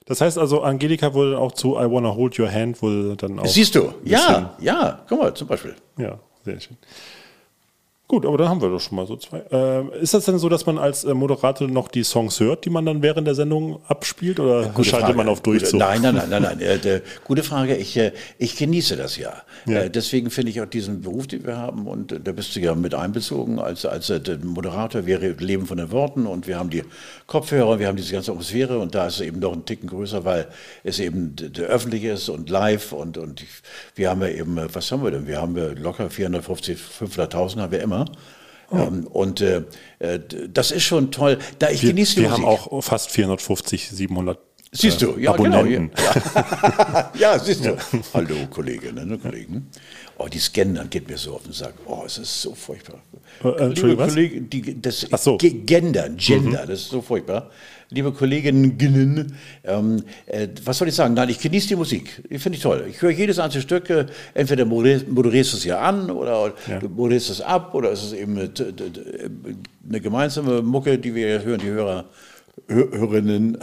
Das heißt also, Angelika wurde auch zu I Wanna Hold Your Hand wohl dann auch. Siehst du, ja, ja, guck mal, zum Beispiel. Ja, sehr schön. Gut, aber da haben wir doch schon mal so zwei. Ähm, ist das denn so, dass man als äh, Moderator noch die Songs hört, die man dann während der Sendung abspielt oder Gute schaltet Frage. man auf Durchzug? Nein, nein, nein, nein, nein. Äh, der, gute Frage. Ich, äh, ich genieße das ja. Ja. Äh, deswegen finde ich auch diesen Beruf, den wir haben, und äh, da bist du ja mit einbezogen als, als äh, der Moderator. Wir leben von den Worten und wir haben die Kopfhörer, wir haben diese ganze Atmosphäre und da ist es eben noch ein Ticken größer, weil es eben öffentlich ist und live und, und ich, wir haben ja eben, äh, was haben wir denn? Wir haben ja locker 450, 500.000 haben wir immer. Ähm, und äh, äh, das ist schon toll. Da ich wir genieße die wir Musik. haben auch fast 450, 700 Siehst du, äh, ja, genau. Abonnenten. Ja, ja siehst du. Hallo, Kolleginnen und Kollegen. Oh, die Scannern geht mir so auf den Sack. Oh, es ist so furchtbar. Äh, äh, Entschuldigung, was? Kollegen, die, das Ach so. Mhm. Ge- Gendern, Gender, das ist so furchtbar. Liebe Kolleginnen, ähm, äh, was soll ich sagen? Nein, ich genieße die Musik. Die finde ich toll. Ich höre jedes einzelne Stück. Äh, entweder moder- moderierst du es ja an oder Ja. du moderierst es ab oder ist es eben eine, eine gemeinsame Mucke, die wir hören, die Hörer Hör- Hörerinnen,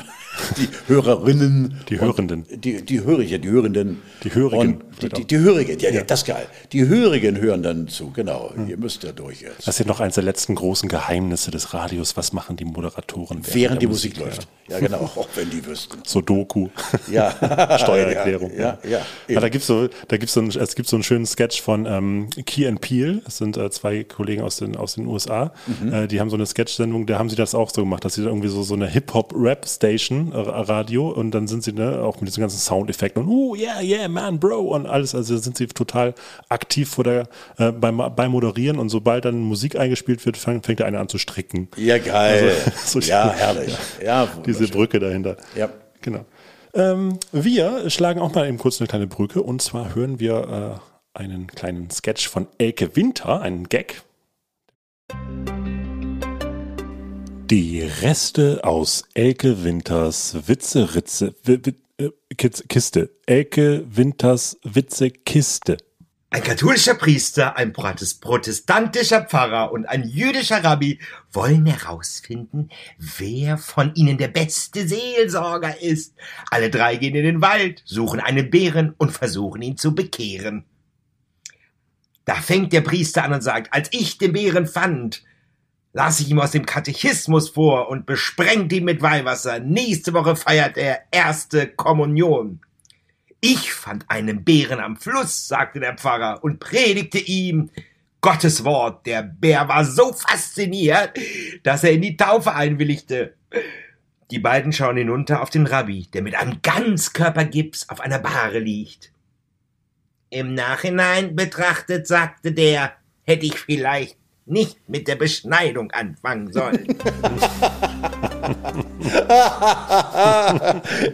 die Hörerinnen, Die Hörenden. die, die Hörige, die Hörenden, Die Hörigen die, die, die Hörigen, ja, ja, das ist geil. Die Hörigen hören dann zu, genau. Hm. Ihr müsst ja durch jetzt. Das ist ja noch eines der letzten großen Geheimnisse des Radios. Was machen die Moderatoren Während der die Musik läuft. Ja, genau, auch wenn die wüssten. Sudoku. Ja. Steuererklärung. Ja, ja. ja da gibt's so, da gibt's so ein, es gibt so einen schönen Sketch von ähm, Key and Peele. Das sind äh, zwei Kollegen aus den, aus den USA. Mhm. Äh, die haben so eine Sketch-Sendung, da haben sie das auch so gemacht, dass sie da irgendwie so, so eine Hip-Hop-Rap-Station, Radio, und dann sind sie ne, auch mit diesen ganzen Soundeffekten und oh yeah, yeah, man, bro, und alles. Also sind sie total aktiv vor der, äh, beim, beim Moderieren und sobald dann Musik eingespielt wird, fang, fängt der eine an zu stricken. Ja, geil. Also, so ja, die- herrlich. Ja, Diese. Brücke dahinter. Ja. Genau. Ähm, wir schlagen auch mal eben kurz eine kleine Brücke und zwar hören wir äh, einen kleinen Sketch von Elke Winter, einen Gag. Die Reste aus Elke Winters Witze-Ritze, Wi- Wi- äh, Kiz- Kiste. Elke Winters Witze-Kiste. Ein katholischer Priester, ein Protes- protestantischer Pfarrer und ein jüdischer Rabbi wollen herausfinden, wer von ihnen der beste Seelsorger ist. Alle drei gehen in den Wald, suchen einen Bären und versuchen ihn zu bekehren. Da fängt der Priester an und sagt, als ich den Bären fand, las ich ihm aus dem Katechismus vor und besprengt ihn mit Weihwasser. Nächste Woche feiert er erste Kommunion. Ich fand einen Bären am Fluss, sagte der Pfarrer und predigte ihm Gottes Wort. Der Bär war so fasziniert, dass er in die Taufe einwilligte. Die beiden schauen hinunter auf den Rabbi, der mit einem Ganzkörpergips auf einer Bahre liegt. Im Nachhinein betrachtet, sagte der, hätte ich vielleicht nicht mit der Beschneidung anfangen sollen.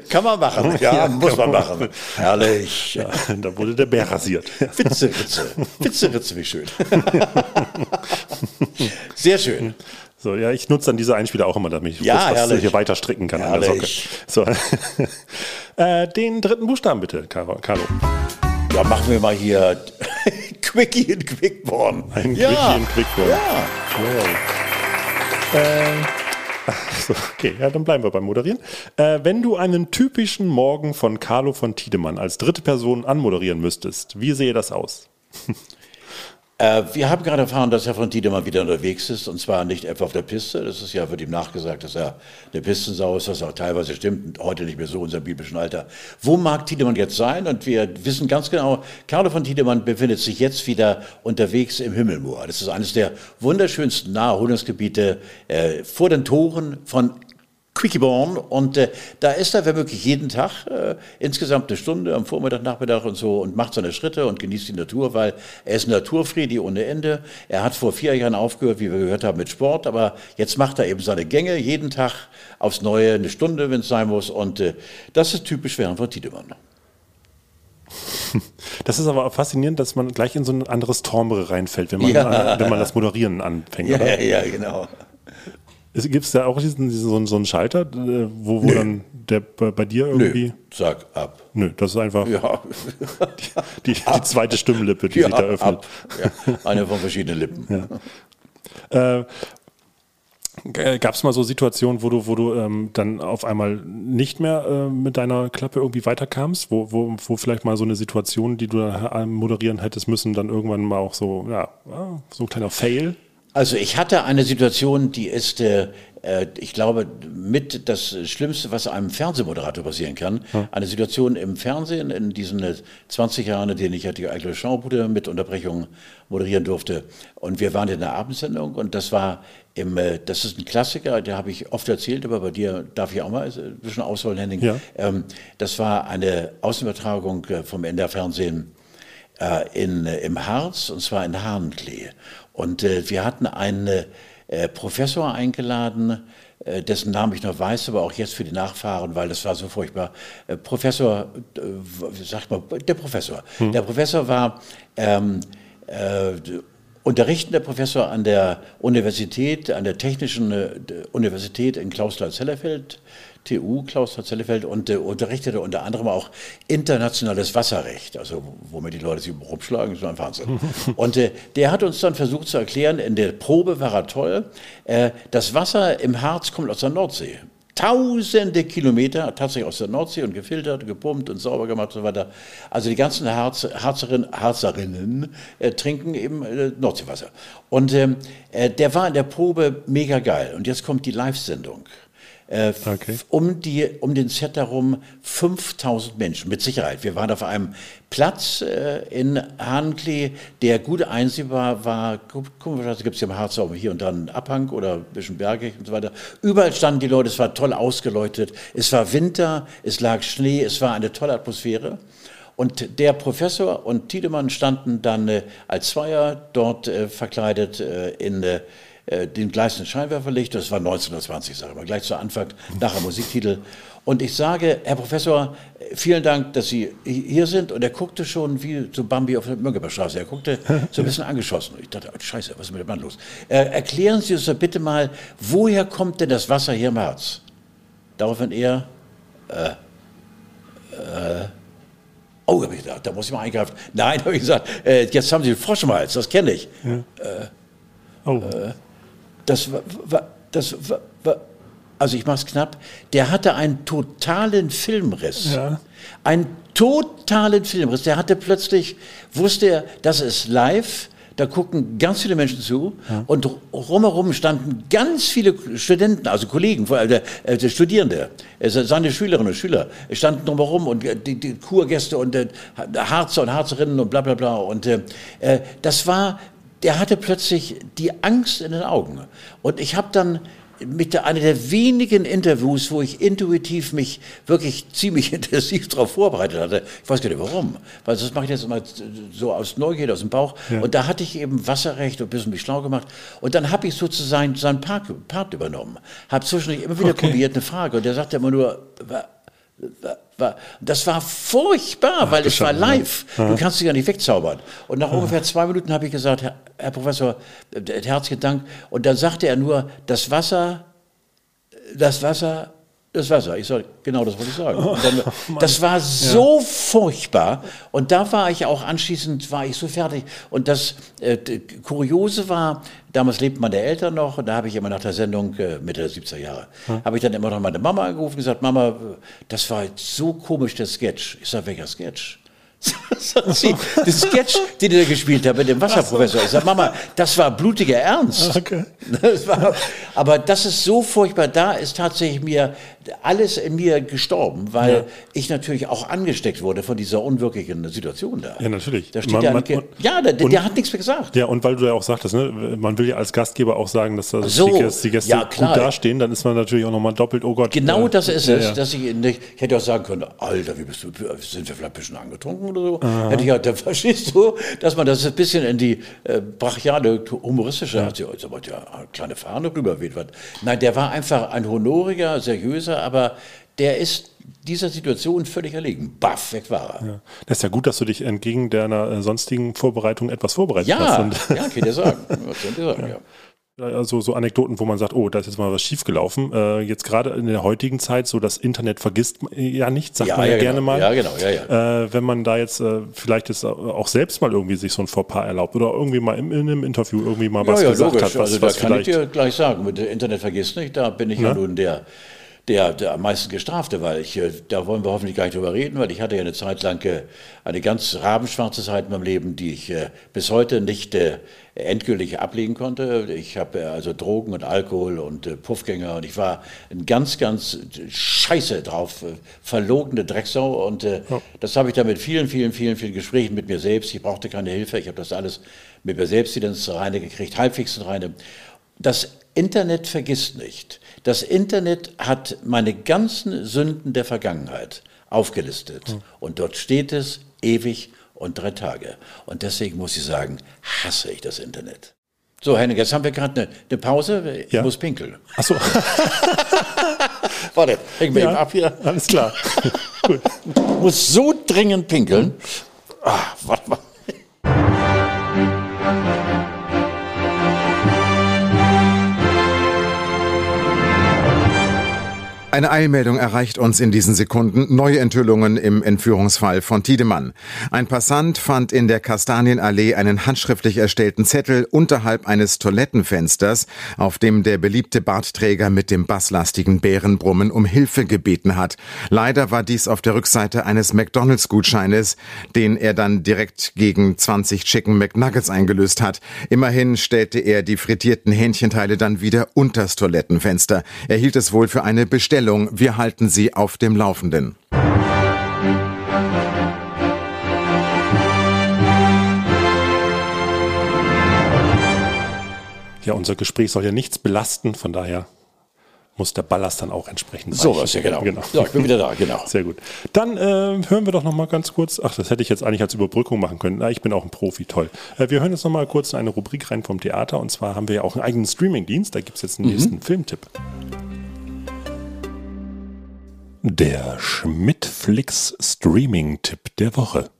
Kann man machen, ja, muss man machen. Herrlich. Ja. Da wurde der Bär rasiert. Witze, Ritze. Witze, Ritze, wie schön. Sehr schön. So, ja, ich nutze dann diese Einspieler auch immer, damit ich Ja, kurz was hier weiter stricken kann an der Socke. Herrlich. So. äh, den dritten Buchstaben bitte. Carlo. Ja, machen wir mal hier Quickie in Quickborn. Ein ja. Quickie in Quickborn. Ja. So, okay, ja, dann bleiben wir beim Moderieren. Äh, wenn du einen typischen Morgen von Carlo von Tiedemann als dritte Person anmoderieren müsstest, wie sehe das aus? Äh, wir haben gerade erfahren, dass Herr von Tiedemann wieder unterwegs ist und zwar nicht etwa auf der Piste. Das ist ja, wird ihm nachgesagt, dass er eine Pistensau ist, was auch teilweise stimmt, heute nicht mehr so in unserem biblischen Alter. Wo mag Tiedemann jetzt sein? Und wir wissen ganz genau, Carlo von Tiedemann befindet sich jetzt wieder unterwegs im Himmelmoor. Das ist eines der wunderschönsten Naherholungsgebiete äh, vor den Toren von Quickyborn und äh, da ist er wirklich jeden Tag äh, insgesamt eine Stunde am Vormittag, Nachmittag und so und macht seine Schritte und genießt die Natur, weil er ist Naturfriedi ohne Ende. Er hat vor vier Jahren aufgehört, wie wir gehört haben, mit Sport, aber jetzt macht er eben seine Gänge jeden Tag aufs Neue, eine Stunde, wenn es sein muss und äh, das ist typisch für Herrn von Tiedemann. Das ist aber auch faszinierend, dass man gleich in so ein anderes Timbre reinfällt, wenn man, Ja. wenn man das Moderieren anfängt. oder? ja, genau. Gibt es da auch diesen, diesen, so, einen- so einen Schalter, äh, wo, wo dann der bei, dir irgendwie. Nö, sag ab. Nö, das ist einfach Ja, die, die zweite Stimmlippe, die ja sich da öffnet. ab. Ja, eine von verschiedenen Lippen. Äh, Gab es mal so Situationen, wo du, wo du ähm, dann auf einmal nicht mehr äh, mit deiner Klappe irgendwie weiterkamst, wo, wo, wo vielleicht mal so eine Situation, die du da moderieren hättest müssen, dann irgendwann mal auch so, ja, ah, so ein kleiner Fail? Also ich hatte eine Situation, die ist, äh, äh, ich glaube, mit das Schlimmste, was einem Fernsehmoderator passieren kann. Eine Situation im Fernsehen in diesen äh, 20 Jahren, in denen ich ja die Eigle Schaubude mit Unterbrechung moderieren durfte. Und wir waren in der Abendsendung und das war im, äh, das ist ein Klassiker, der habe ich oft erzählt, aber bei dir darf ich auch mal ein bisschen ausholen, Henning. Ja. Ähm, das war eine Außenübertragung äh, vom NDR-Fernsehen äh, in, äh, im Harz, und zwar in Hahnklee. Und äh, wir hatten einen äh, Professor eingeladen, äh, dessen Namen ich noch weiß, aber auch jetzt für die Nachfahren, weil das war so furchtbar. Äh, Professor, äh, wie sagt man, der Professor. Der Professor war ähm, äh, unterrichtender Professor an der Universität, an der Technischen Universität in Klausthal-Zellerfeld, TU Klausthal-Zellerfeld und äh, unterrichtete unter anderem auch internationales Wasserrecht, also womit die Leute sich rumschlagen, ist ein Wahnsinn. und äh, der hat uns dann versucht zu erklären, in der Probe war er toll, äh, das Wasser im Harz kommt aus der Nordsee. tausende Kilometer, tatsächlich aus der Nordsee und gefiltert, gepumpt und sauber gemacht und so weiter. Also die ganzen Harz, Harzerin, Harzerinnen äh, trinken eben äh, Nordseewasser. Und ähm, äh, der war in der Probe mega geil. Und jetzt kommt die Live-Sendung. Äh, Okay. um, die, um den Set herum 5000 Menschen, mit Sicherheit. Wir waren auf einem Platz äh, in Hanklee, der gut einsehbar war. Komischerweise gibt es hier im Harz auch hier und da einen Abhang oder ein bisschen bergig und so weiter. Überall standen die Leute, es war toll ausgeleuchtet. Es war Winter, es lag Schnee, es war eine tolle Atmosphäre. Und der Professor und Tiedemann standen dann äh, als Zweier dort äh, verkleidet äh, in äh, äh, den gleißenden Scheinwerferlicht. Das war 1920, sage ich mal, gleich zu Anfang, nachher Musiktitel. Und ich sage, Herr Professor, äh, vielen Dank, dass Sie hier sind. Und er guckte schon wie so Bambi auf der Mönckebergstraße. Er guckte so ein bisschen angeschossen. Ich dachte, oh, Scheiße, was ist mit dem Mann los? Äh, erklären Sie uns doch bitte mal, woher kommt denn das Wasser hier im Harz? Daraufhin er, Oh, habe ich gedacht, da muss ich mal eingreifen. Nein, habe ich gesagt, äh, jetzt haben Sie den Frosch im Hals, das kenne ich. Oh, Das war, das war, also ich mache es knapp, der hatte einen totalen Filmriss. Ja. Einen totalen Filmriss. Der hatte plötzlich, wusste er, das ist live, da gucken ganz viele Menschen zu und rumherum standen ganz viele Studenten, also Kollegen, vor allem der, der Studierende, äh, seine Schülerinnen und Schüler, standen drumherum und äh, die, die Kurgäste und Harzer und Harzerinnen und bla bla bla. Und äh, das war, der hatte plötzlich die Angst in den Augen. Und ich habe dann mit einer der wenigen Interviews, wo ich intuitiv mich wirklich ziemlich intensiv darauf vorbereitet hatte. Ich weiß gar nicht warum, weil das mache ich jetzt immer so aus Neugierde, aus dem Bauch. Und da hatte ich eben Wasserrecht und ein bisschen mich schlau gemacht. Und dann habe ich sozusagen seinen Part, Part übernommen. Habe zwischendurch immer wieder Okay. probiert eine Frage und der sagte immer nur, das war furchtbar, weil es war live. Du kannst dich ja nicht wegzaubern. Und nach ungefähr zwei Minuten habe ich gesagt, Herr, Herr Professor, äh, herzlichen Dank. Und dann sagte er nur, das Wasser, das Wasser, das Wasser. Ich sage, genau das wollte ich sagen. Dann, das war so furchtbar. Und da war ich auch anschließend, war ich so fertig. Und das äh, Kuriose war, damals lebten meine Eltern noch, und da habe ich immer nach der Sendung, äh, Mitte der 70er Jahre, habe ich dann immer noch meine Mama angerufen und gesagt, Mama, das war so komisch, der Sketch. Ich sage, welcher Sketch? Sie, der Sketch, den ihr gespielt habt mit dem Wasserprofessor. Ich sage, Mama, das war blutiger Ernst. Okay. Das war, aber das ist so furchtbar. Da ist tatsächlich mir alles in mir gestorben, weil ich natürlich auch angesteckt wurde von dieser unwirklichen Situation da. Ja, natürlich. Da steht Man- ja, man- und- ja, der, und- der hat nichts mehr gesagt. Ja, und weil du ja auch sagtest, ne, man will ja als Gastgeber auch sagen, dass das So, die Gäste, die Gäste ja, gut dastehen, dann ist man natürlich auch nochmal doppelt, oh Gott. Genau äh, das ist ja, es, ja. dass ich nicht, ich hätte auch sagen können, Alter, wie bist du, sind wir vielleicht ein bisschen angetrunken oder so? Hätte ich ja, da verstehst du, dass man das ein bisschen in die äh, brachiale, humoristische, hat sie heute aber ja eine kleine Fahne rüberweht. Nein, der war einfach ein honoriger, seriöser, aber der ist dieser Situation völlig erlegen. Baff, weg war er. Ja. Das ist ja gut, dass du dich entgegen deiner äh, sonstigen Vorbereitung etwas vorbereitet Ja, hast. ja, Und, kann ich dir sagen. Was soll dir sagen, ja. Also so Anekdoten, wo man sagt, oh, da ist jetzt mal was schiefgelaufen. Äh, jetzt gerade in der heutigen Zeit, so das Internet vergisst man ja nicht, sagt Ja, man ja, ja, gerne genau. mal. Ja, genau, ja, ja. Äh, wenn man da jetzt äh, vielleicht jetzt auch selbst mal irgendwie sich so ein Fauxpas erlaubt oder irgendwie mal in, in einem Interview irgendwie mal was ja, ja, gesagt logisch. hat, was, also was da kann ich dir gleich sagen, mit dem Internet vergiss nicht, da bin ich ja, Ja. nun der, der, der am meisten Gestrafte, weil ich, äh, da wollen wir hoffentlich gar nicht drüber reden, weil ich hatte ja eine Zeit lang äh, eine ganz rabenschwarze Zeit in meinem Leben, die ich äh, bis heute nicht endgültig ablegen konnte. Ich habe also Drogen und Alkohol und Puffgänger und ich war ein ganz, ganz scheiße drauf, verlogene Drecksau und das habe ich dann mit vielen, vielen, vielen, vielen Gesprächen mit mir selbst. Ich brauchte keine Hilfe, ich habe das alles mit mir selbst wieder ins Reine gekriegt, halbwegs ins Reine. Das Internet vergisst nicht. Das Internet hat meine ganzen Sünden der Vergangenheit aufgelistet. Und dort steht es ewig und drei Tage. Und deswegen muss ich sagen, hasse ich das Internet. So, Henning, jetzt haben wir gerade eine, eine Pause. Ich Ja. muss pinkeln. Achso, Warte, hängen wir ja, eben ab hier. alles klar. Gut. Muss so dringend pinkeln. Ah, warte mal. Eine Eilmeldung erreicht uns in diesen Sekunden. Neue Enthüllungen im Entführungsfall von Tiedemann. Ein Passant fand in der Kastanienallee einen handschriftlich erstellten Zettel unterhalb eines Toilettenfensters, auf dem der beliebte Bartträger mit dem basslastigen Bärenbrummen um Hilfe gebeten hat. Leider war dies auf der Rückseite eines McDonalds-Gutscheines, den er dann direkt gegen 20 Chicken McNuggets eingelöst hat. Immerhin stellte er die frittierten Hähnchenteile dann wieder unters Toilettenfenster. Er hielt es wohl für eine Bestellung Meldung. Wir halten Sie auf dem Laufenden. Ja, unser Gespräch soll ja nichts belasten, von daher muss der Ballast dann auch entsprechend So was, ja genau. genau. Ja, ich bin wieder da, genau. Sehr gut. Dann äh, hören wir doch noch mal ganz kurz, ach, das hätte ich jetzt eigentlich als Überbrückung machen können. Na, ich bin auch ein Profi, toll. Äh, wir hören jetzt noch mal kurz in eine Rubrik rein vom Theater und zwar haben wir ja auch einen eigenen Streamingdienst, da gibt es jetzt einen mhm. nächsten Filmtipp. Der Schmidtflix Streaming-Tipp der Woche.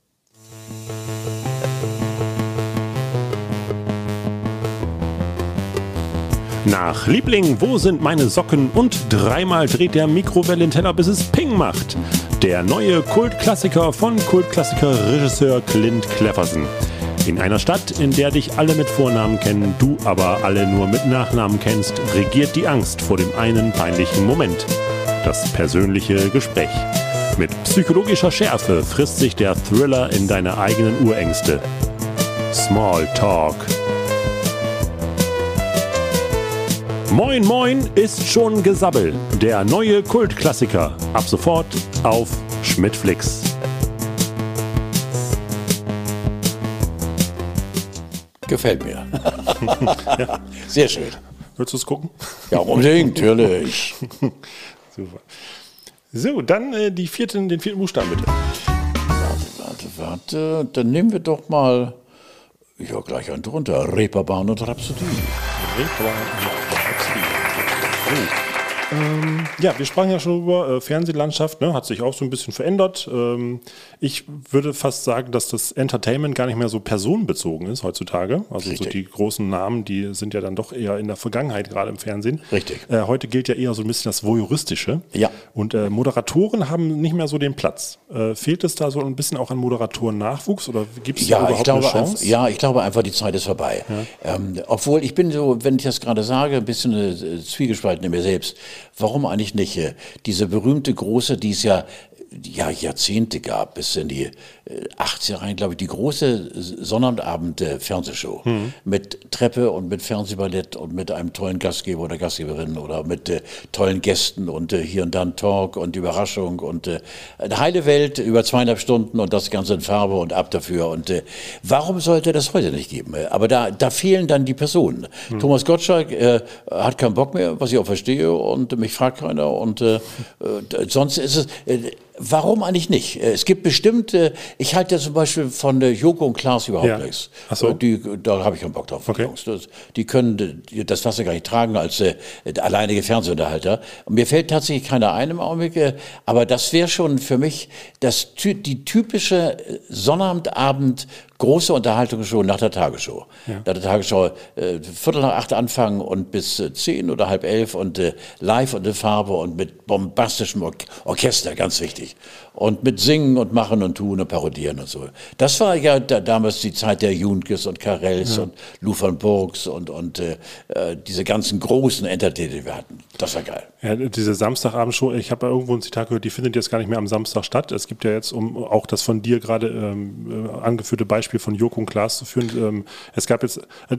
Nach Liebling, wo sind meine Socken? Und dreimal dreht der Mikrowellenteller, bis es Ping macht. Der neue Kultklassiker von Kultklassiker-Regisseur Clint Cleverson. In einer Stadt, in der dich alle mit Vornamen kennen, du aber alle nur mit Nachnamen kennst, regiert die Angst vor dem einen peinlichen Moment das persönliche Gespräch. Mit psychologischer Schärfe frisst sich der Thriller in deine eigenen Urängste. Small Talk. Moin Moin ist schon Gesabbel. Der neue Kultklassiker. Ab sofort auf Schmidtflix. Gefällt mir. ja. Sehr schön. Willst du es gucken? Ja, unbedingt, natürlich. Super. So, dann äh, die vierten, den vierten Buchstaben bitte. Warte, warte, warte. Dann nehmen wir doch mal, ja, gleich einen drunter. Reeperbahn und Rhapsodie. Reeperbahn und Rhapsodie. Oh. Ähm, ja, wir sprachen ja schon über äh, Fernsehlandschaft, ne? hat sich auch so ein bisschen verändert. Ähm, ich würde fast sagen, dass das Entertainment gar nicht mehr so personenbezogen ist heutzutage. Also Richtig. so die großen Namen, die sind ja dann doch eher in der Vergangenheit gerade im Fernsehen. Richtig. Äh, heute gilt ja eher so ein bisschen das Voyeuristische. Ja. Und äh, Moderatoren haben nicht mehr so den Platz. Äh, fehlt es da so ein bisschen auch an Moderatoren-Nachwuchs oder gibt es ja, da überhaupt glaube, eine Chance? Ja, ich glaube einfach, die Zeit ist vorbei. Ja. Ähm, obwohl ich bin so, wenn ich das gerade sage, ein bisschen äh, zwiegespalten in mir selbst. Warum eigentlich nicht? Diese berühmte große, die es ja ja, Jahrzehnte gab, bis in die 80er rein, glaube ich, die große Sonnabend-Fernsehshow mhm. mit Treppe und mit Fernsehballett und mit einem tollen Gastgeber oder Gastgeberin oder mit äh, tollen Gästen und äh, hier und dann Talk und Überraschung und äh, eine heile Welt über zweieinhalb Stunden und das Ganze in Farbe und ab dafür. Und äh, warum sollte das heute nicht geben? Aber da, da fehlen dann die Personen. Mhm. Thomas Gottschalk äh, hat keinen Bock mehr, was ich auch verstehe und mich fragt keiner und äh, sonst ist es Warum eigentlich nicht? Es gibt bestimmte, ich halte ja zum Beispiel von der Joko und Klaas überhaupt ja. nichts. Ach so. die, da habe ich keinen Bock drauf. Okay. Das, die können das Wasser gar nicht tragen als äh, alleinige Fernsehunterhalter. Und mir fällt tatsächlich keiner ein im Augenblick, äh, aber das wäre schon für mich das, die typische Sonnabendabend große Unterhaltungsshow nach der Tagesschau. Ja. Nach der Tagesschau äh, Viertel nach acht anfangen und bis äh, zehn oder halb elf und äh, live und in Farbe und mit bombastischem Or Orchester, ganz wichtig. Und mit Singen und Machen und Tun und Parodieren und so. Das war ja da, damals die Zeit der Junkes und Karels ja. und Lou von Burgs und, und äh, äh, diese ganzen großen Entertainer, die wir hatten. Das war geil. Ja, diese Samstagabendshow, ich habe irgendwo ein Zitat gehört, die findet jetzt gar nicht mehr am Samstag statt. Es gibt ja jetzt, um auch das von dir gerade ähm, äh, angeführte Beispiel von Joko und Klaas zu führen, ähm, es gab jetzt äh,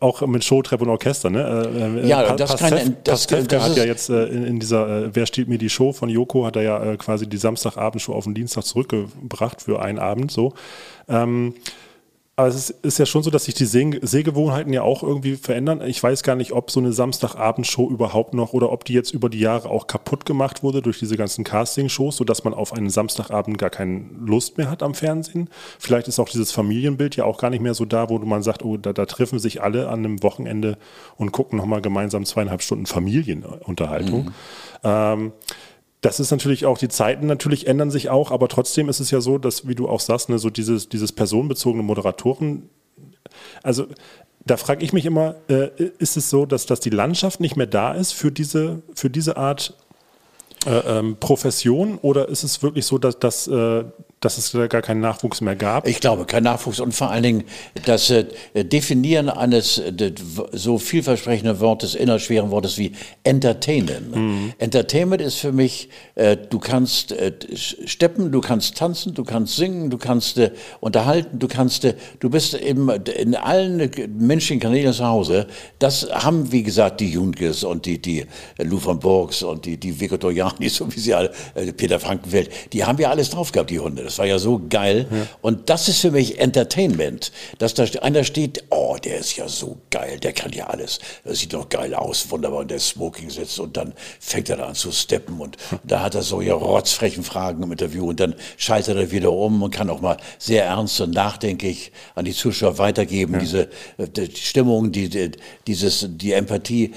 auch mit Showtreppe und Orchester, ne? Äh, äh ja, das Pastef, kann das, das, das hat ja jetzt in, in, dieser Wer stiehlt mir die Show von Joko, hat er ja quasi die Samstagabendshow auf den Dienstag zurückgebracht für einen Abend so. Ähm, aber es ist, ist, ja schon so, dass sich die Seh Sehgewohnheiten ja auch irgendwie verändern. Ich weiß gar nicht, ob so eine Samstagabendshow überhaupt noch oder ob die jetzt über die Jahre auch kaputt gemacht wurde durch diese ganzen Casting-Shows, sodass man auf einen Samstagabend gar keine Lust mehr hat am Fernsehen. Vielleicht ist auch dieses Familienbild ja auch gar nicht mehr so da, wo man sagt, oh, da, da treffen sich alle an einem Wochenende und gucken nochmal gemeinsam zweieinhalb Stunden Familienunterhaltung. Mhm. Ähm, das ist natürlich auch, die Zeiten natürlich ändern sich auch, aber trotzdem ist es ja so, dass, wie du auch sagst, ne, so dieses, dieses personenbezogene Moderatoren, also da frage ich mich immer, äh, ist es so, dass, dass die Landschaft nicht mehr da ist für diese, für diese Art äh, ähm, Profession oder ist es wirklich so, dass, dass, äh, dass es gar keinen Nachwuchs mehr gab? Ich glaube, kein Nachwuchs und vor allen Dingen das äh, Definieren eines äh, so vielversprechenden Wortes, innerschweren Wortes wie Entertainen. Mhm. Entertainment ist für mich, äh, du kannst steppen, du kannst tanzen, du kannst singen, du kannst unterhalten, du kannst, du bist eben in allen menschlichen Kanälen zu Hause. Das haben, wie gesagt, die Junges und die, die Lou von Borgs und die, die Viktoriani, so wie sie alle, Peter Frankenfeld, die haben ja alles drauf gehabt, die Hunde. Das war ja so geil. Ja. Und das ist für mich Entertainment, dass da einer steht, oh, der ist ja so geil, der kann ja alles. Das sieht doch geil aus, wunderbar. Und der Smoking sitzt und dann fängt er da an zu steppen und da hat er solche rotzfrechen Fragen im Interview und dann schaltet er wieder um und kann auch mal sehr ernst und nachdenklich an die Zuschauer weitergeben. Ja. Diese äh, die Stimmung, die, die, dieses, die Empathie,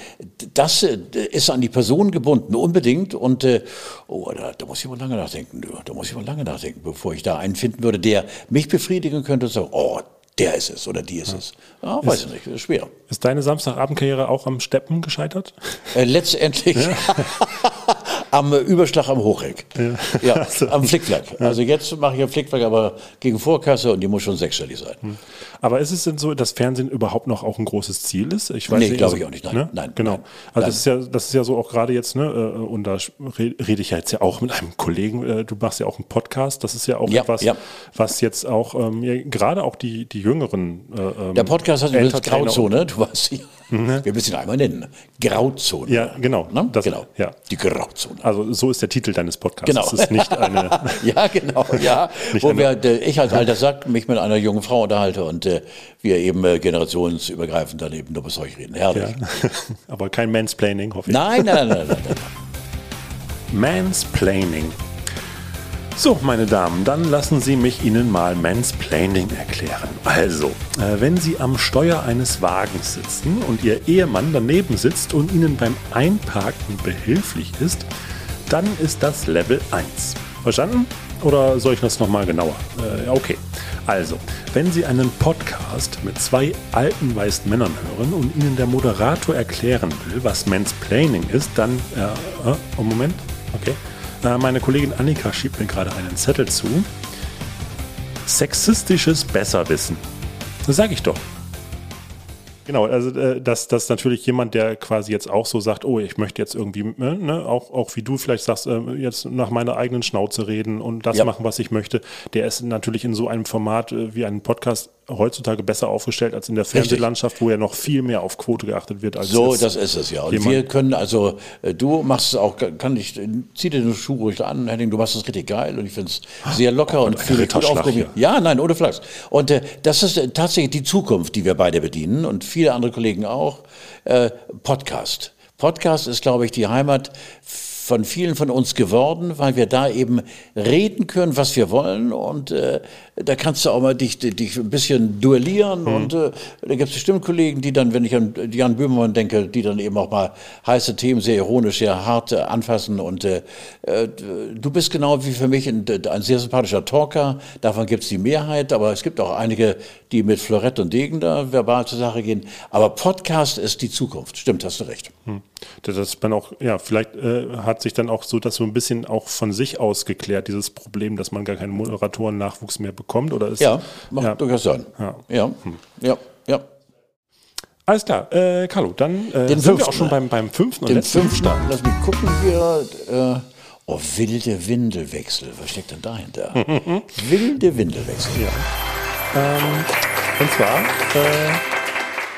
das äh, ist an die Person gebunden, unbedingt. Und äh, oh, da, da muss ich mal lange nachdenken, da muss ich mal lange nachdenken, bevor bevor ich da einen finden würde, der mich befriedigen könnte sagen, oh, der ist es oder die ist ja. es. Ja, weiß ich nicht, ist schwer. Ist deine Samstagabendkarriere auch am Steppen gescheitert? Äh, letztendlich. Ja. am Überschlag am Hochreck. Ja, ja also. am Flickflack. Also jetzt mache ich am Flickflack, aber gegen Vorkasse und die muss schon sechsstellig sein. Hm. Aber ist es denn so, dass Fernsehen überhaupt noch auch ein großes Ziel ist? Ich weiß nee, glaube also, ich auch nicht. Nein, ne? nein genau. Nein, also nein. Das, ist ja, das ist ja so auch gerade jetzt, ne, äh, und da rede ich ja jetzt ja auch mit einem Kollegen, äh, du machst ja auch einen Podcast, das ist ja auch ja, etwas, ja. was jetzt auch ähm, gerade auch die, die Jüngeren. Äh, ähm, Der Podcast hat übrigens Grauzone, du weißt ja. Mhm. Wir müssen ihn einmal nennen. Grauzone. Ja, genau. Ne? Das, genau. Ja. Die Grauzone. Also so ist der Titel deines Podcasts. Genau. Das ist nicht eine. ja, genau. Ja. Wo wir, ich als alter Sack mich mit einer jungen Frau unterhalte und äh, wir eben äh, generationsübergreifend dann eben nur bis euch reden. Herrlich. Ja. Aber kein Mansplaining, hoffe ich. Nein, nein, nein, nein. nein. Mansplaining. So, meine Damen, dann lassen Sie mich Ihnen mal Mansplaining erklären. Also, äh, wenn Sie am Steuer eines Wagens sitzen und Ihr Ehemann daneben sitzt und Ihnen beim Einparken behilflich ist, dann ist das Level 1. Verstanden? Oder soll ich das nochmal genauer? Äh, okay. Also, wenn Sie einen Podcast mit zwei alten weißen Männern hören und Ihnen der Moderator erklären will, was Mansplaining ist, dann. Äh, äh, oh, Moment. Okay. Äh, meine Kollegin Annika schiebt mir gerade einen Zettel zu. Sexistisches Besserwissen. Das sage ich doch. Genau, also äh, dass, dass natürlich jemand, der quasi jetzt auch so sagt, oh, ich möchte jetzt irgendwie, äh, ne, auch, auch wie du vielleicht sagst, äh, jetzt nach meiner eigenen Schnauze reden und das ja. machen, was ich möchte, der ist natürlich in so einem Format wie einem Podcast heutzutage besser aufgestellt als in der Fernsehlandschaft, wo ja noch viel mehr auf Quote geachtet wird. Als so, das ist es ja. Und wir können also, äh, du machst es auch, kann ich, zieh dir den Schuh ruhig an, Henning, du machst es richtig geil und ich finde es sehr locker oh, und fühle mich gut aufgehoben. Ja, nein, ohne Flachs. Und äh, das ist äh, tatsächlich die Zukunft, die wir beide bedienen und viele andere Kollegen auch. Äh, Podcast. Podcast ist, glaube ich, die Heimat von vielen von uns geworden, weil wir da eben reden können, was wir wollen. Und äh, da kannst du auch mal dich, dich ein bisschen duellieren. Mhm. Und äh, da gibt es bestimmt Kollegen, die dann, wenn ich an Jan Böhmermann denke, die dann eben auch mal heiße Themen sehr ironisch, sehr hart äh, anfassen. Und äh, äh du bist genau wie für mich ein, ein sehr sympathischer Talker. Davon gibt es die Mehrheit. Aber es gibt auch einige, die mit Florett und Degen da verbal zur Sache gehen. Aber Podcast ist die Zukunft. Stimmt, hast du recht. Mhm. Das man auch, ja, vielleicht äh, hat sich dann auch so das so ein bisschen auch von sich aus geklärt, dieses Problem, dass man gar keinen Moderatoren-Nachwuchs mehr bekommt, oder ist? Ja, macht ja. durchaus sein. Ja, ja, hm. ja. ja. Alles klar, äh, Carlo, dann äh, sind wir auch schon beim, beim fünften und Den letzten fünften, lass mich gucken hier. Äh, oh, wilde Windelwechsel, was steckt denn dahinter? wilde Windelwechsel. Ja. Ähm, und zwar äh,